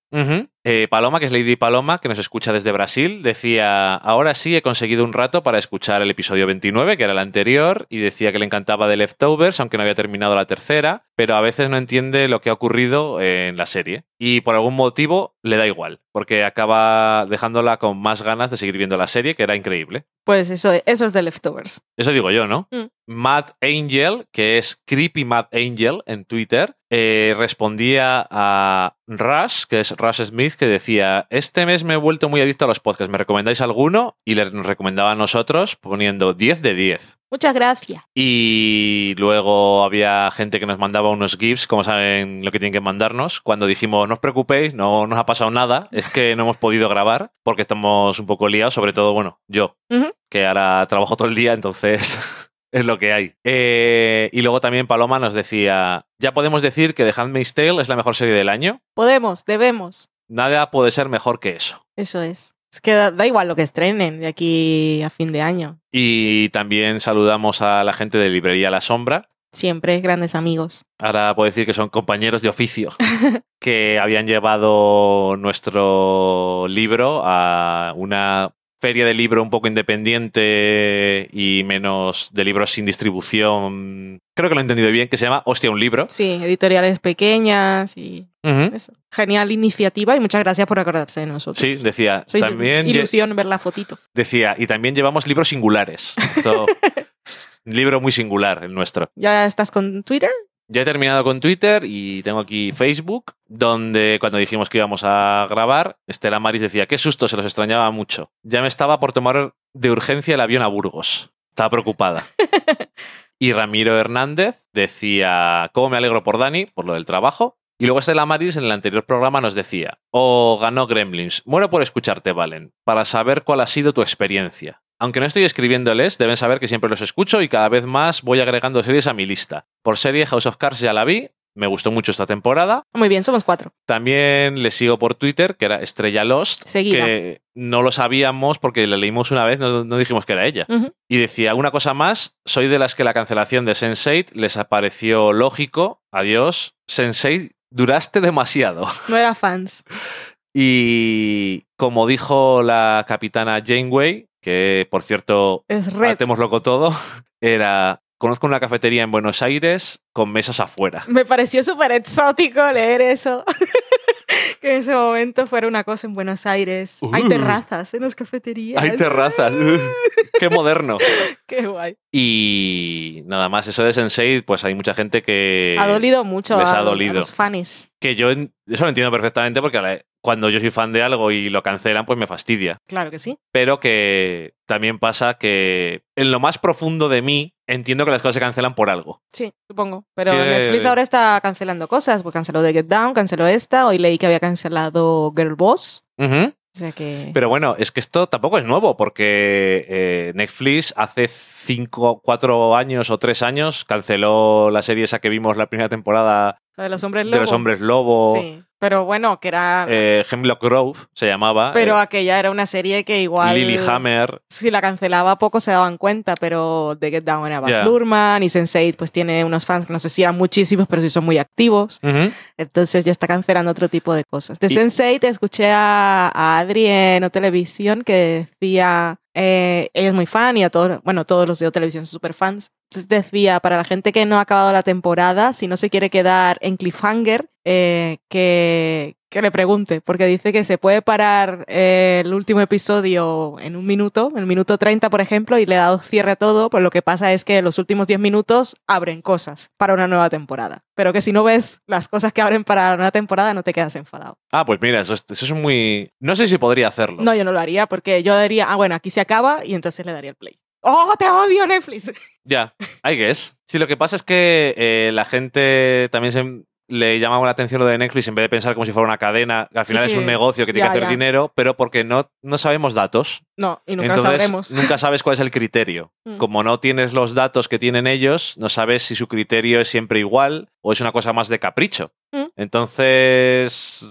Eh, Paloma, que es Lady Paloma, que nos escucha desde Brasil, decía, ahora sí he conseguido un rato para escuchar el episodio 29, que era el anterior, y decía que le encantaba de Leftovers, aunque no había terminado la tercera, pero a veces no entiende lo que ha ocurrido en la serie. Y por algún motivo le da igual, porque acaba dejándola con más ganas de seguir viendo la serie, que era increíble. Pues eso, eso es de Leftovers. Eso digo yo, ¿no? Mm. Mad Angel, que es Creepy Mad Angel en Twitter, eh, respondía a Rush, que es Rush Smith, que decía, este mes me he vuelto muy adicto a los podcasts, ¿me recomendáis alguno? Y le recomendaba a nosotros poniendo 10 de 10. Muchas gracias. Y luego había gente que nos mandaba unos GIFs, como saben lo que tienen que mandarnos. Cuando dijimos, no os preocupéis, no nos ha pasado nada, es que no hemos podido grabar porque estamos un poco liados, sobre todo, bueno, yo, que ahora trabajo todo el día, entonces es lo que hay. Eh, y luego también Paloma nos decía, ya podemos decir que The Handmaid's Tale es la mejor serie del año. Podemos, debemos. Nada puede ser mejor que eso. Eso es. Es que da, da igual lo que estrenen de aquí a fin de año. Y también saludamos a la gente de Librería La Sombra, Siempre grandes amigos. Ahora puedo decir que son compañeros de oficio que habían llevado nuestro libro a una feria de libro un poco independiente y menos de libros sin distribución. Creo que lo he entendido bien, que se llama Hostia, un libro. Sí, editoriales pequeñas y eso. Genial iniciativa y muchas gracias por acordarse de nosotros. Sí, decía. Sois también ilusión ver la fotito. decía, y también llevamos libros singulares. Esto- libro muy singular el nuestro. ¿Ya estás con Twitter? Ya he terminado con Twitter y tengo aquí Facebook, donde cuando dijimos que íbamos a grabar, Estela Maris decía, qué susto, se los extrañaba mucho. Ya me estaba por tomar de urgencia el avión a Burgos. Estaba preocupada. Y Ramiro Hernández decía, ¿cómo me alegro por Dani? Por lo del trabajo. Y luego Estela Maris en el anterior programa nos decía, oh, ganó Gremlins, muero por escucharte, Valen, para saber cuál ha sido tu experiencia. Aunque no estoy escribiéndoles, deben saber que siempre los escucho y cada vez más voy agregando series a mi lista. Por serie House of Cards ya la vi, me gustó mucho esta temporada. Muy bien, somos cuatro. También le sigo por Twitter, que era Estrella Lost, Seguida. que no lo sabíamos porque la leímos una vez, no, no dijimos que era ella. Y decía, una cosa más, soy de las que la cancelación de Sense8 les pareció lógico. Adiós, Sense8, duraste demasiado. No era fans. Y como dijo la capitana Janeway, que por cierto, loco todo, era, conozco una cafetería en Buenos Aires con mesas afuera. Me pareció súper exótico leer eso. que en ese momento fuera una cosa en Buenos Aires. Hay terrazas en las cafeterías. Hay terrazas. Qué moderno. Qué guay. Y nada más, eso de Sensei, pues hay mucha gente que... ha dolido mucho les a, ha a dolido. los fans. Que yo eso lo entiendo perfectamente porque cuando yo soy fan de algo y lo cancelan, pues me fastidia. Claro que sí. Pero que también pasa que en lo más profundo de mí entiendo que las cosas se cancelan por algo. Sí, supongo. Pero Que- Netflix ahora está cancelando cosas. Pues canceló The Get Down, canceló esta. Hoy leí que había cancelado Girl Boss. Ujú. O sea que... Pero bueno, es que esto tampoco es nuevo, porque eh, Netflix hace cinco, cuatro años o tres años canceló la serie esa que vimos la primera temporada de los hombres de lobo. los hombres lobo. Sí. Pero bueno, que era... eh, Hemlock Grove se llamaba. pero eh, aquella era una serie que igual... Lilyhammer. Si la cancelaba pocos se daban cuenta, pero The Get Down era Baz Ya. Luhrmann y Sense8 pues tiene unos fans que no sé si eran muchísimos, pero sí son muy activos. Entonces ya está cancelando otro tipo de cosas. De Y- Sense8 escuché a, a Adri en O Televisión que decía, eh, ella es muy fan y a todos, bueno, todos los de Televisión son súper fans. Entonces decía, para la gente que no ha acabado la temporada, si no se quiere quedar en cliffhanger, eh, que, que le pregunte, porque dice que se puede parar eh, el último episodio en un minuto, en el minuto 30, por ejemplo, y le dado cierre a todo, pues lo que pasa es que los últimos 10 minutos abren cosas para una nueva temporada. Pero que si no ves las cosas que abren para nueva temporada, no te quedas enfadado. Ah, pues mira, eso es, eso es muy... No sé si podría hacerlo. No, yo no lo haría, porque yo diría, ah, bueno, aquí se acaba, y entonces le daría el play. ¡Oh, te odio, Netflix! Ya, I guess. Sí, lo que pasa es que eh, la gente también se le llama la atención lo de Netflix en vez de pensar como si fuera una cadena, que al Sí final es un negocio que tiene que hacer ya. dinero, pero porque no, no sabemos datos. No, y nunca Entonces, sabremos. nunca sabes cuál es el criterio. Mm. Como no tienes los datos que tienen ellos, no sabes si su criterio es siempre igual o es una cosa más de capricho. Mm. Entonces,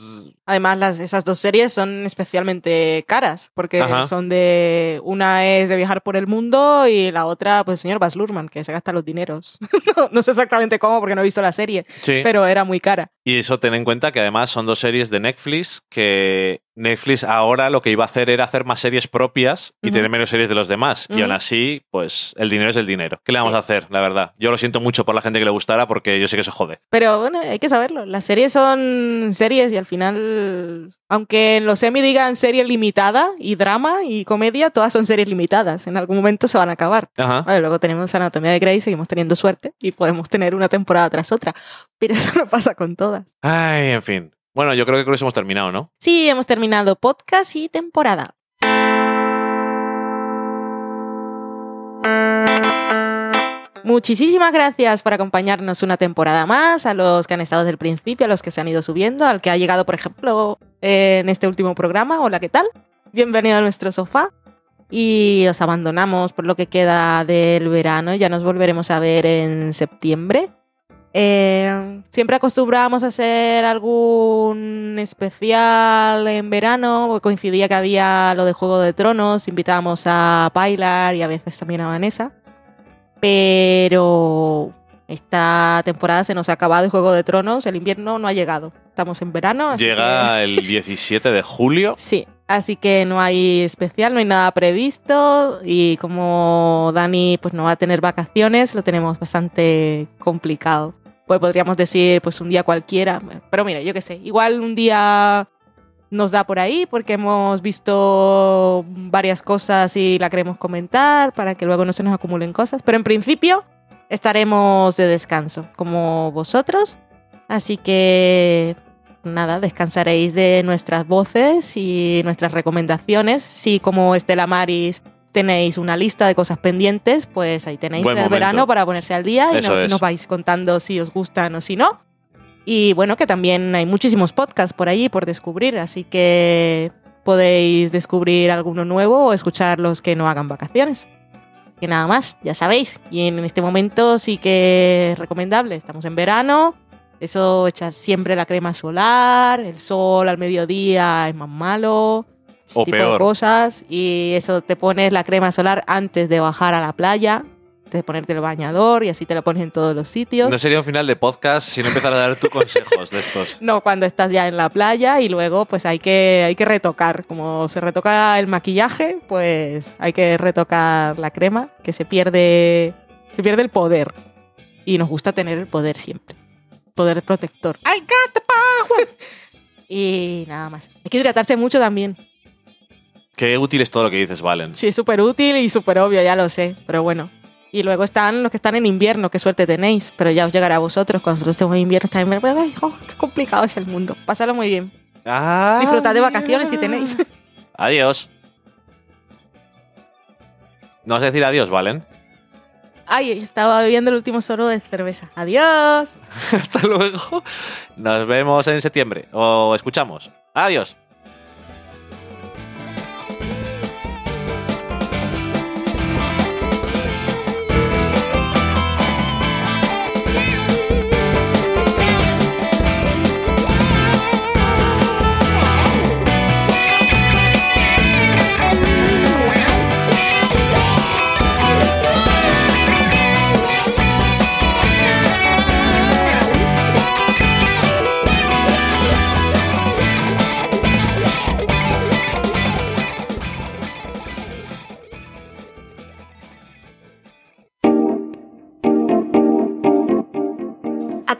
Además, las, esas dos series son especialmente caras, porque Ajá. son de. Una es de viajar por el mundo y la otra, pues el señor Baz Luhrmann, que se gasta los dineros. no, no sé exactamente cómo, porque no he visto la serie, sí. pero era muy cara. Y eso ten en cuenta que además son dos series de Netflix que Netflix ahora lo que iba a hacer era hacer más series propias y tener menos series de los demás. Y aún así, pues el dinero es el dinero. ¿Qué le vamos Sí. a hacer, la verdad? Yo lo siento mucho por la gente que le gustara porque yo sé que eso jode. Pero bueno, hay que saberlo. Las series son series y al final, aunque en los semi digan serie limitada y drama y comedia, todas son series limitadas. En algún momento se van a acabar. Ajá. Vale, luego tenemos Anatomía de Grey, seguimos teniendo suerte y podemos tener una temporada tras otra. Pero eso no pasa con todas. Ay, en fin. Bueno, yo creo que con eso hemos terminado, ¿no? Sí, hemos terminado podcast y temporada. Muchísimas gracias por acompañarnos una temporada más, a los que han estado desde el principio, a los que se han ido subiendo, al que ha llegado, por ejemplo, en este último programa. Hola, ¿qué tal? Bienvenido a nuestro sofá. Y os abandonamos por lo que queda del verano. Ya nos volveremos a ver en septiembre. Eh, siempre acostumbramos a hacer algún especial en verano, porque coincidía que había lo de Juego de Tronos, invitábamos a Pilar y a veces también a Vanessa. Pero esta temporada se nos ha acabado el Juego de Tronos, el invierno no ha llegado. Estamos en verano. así que- Llega el 17 de julio. Sí, así que no hay especial, no hay nada previsto y como Dani pues no va a tener vacaciones, lo tenemos bastante complicado. Pues podríamos decir pues un día cualquiera, pero mira, yo qué sé, igual un día nos da por ahí porque hemos visto varias cosas y la queremos comentar para que luego no se nos acumulen cosas, pero en principio estaremos de descanso como vosotros, así que nada, descansaréis de nuestras voces y nuestras recomendaciones. Si como Estela Maris tenéis una lista de cosas pendientes, pues ahí tenéis Buen el momento. verano para ponerse al día y, nos vais contando si os gustan o si no. Y bueno, que también hay muchísimos podcasts por allí por descubrir, así que podéis descubrir alguno nuevo o escuchar los que no hagan vacaciones. Que nada más, ya sabéis. Y en este momento sí que es recomendable. Estamos en verano, eso echar siempre la crema solar, el sol al mediodía es más malo, O tipo de peor. cosas. Y eso te pones la crema solar antes de bajar a la playa, de ponerte el bañador y así te lo pones en todos los sitios. No sería un final de podcast si no empezaras a dar tú consejos de estos. No, cuando estás ya en la playa y luego pues hay que, hay que retocar. Como se retoca el maquillaje, pues hay que retocar la crema, que se pierde, se pierde el poder. Y nos gusta tener el poder siempre. Poder protector. I got the power. Y nada más. Hay que hidratarse mucho también. Qué útil es todo lo que dices, Valen. Sí, es súper útil y súper obvio, ya lo sé, pero bueno. Y luego están los que están en invierno, qué suerte tenéis, pero ya os llegará a vosotros cuando nosotros estemos en invierno. Está en invierno. Oh, qué complicado es el mundo. Pásalo muy bien. Disfrutad de vacaciones si tenéis. Adiós. No vas a decir adiós, Valen. Ay, estaba bebiendo el último sorbo de cerveza. Adiós. Hasta luego. Nos vemos en septiembre. O escuchamos. Adiós.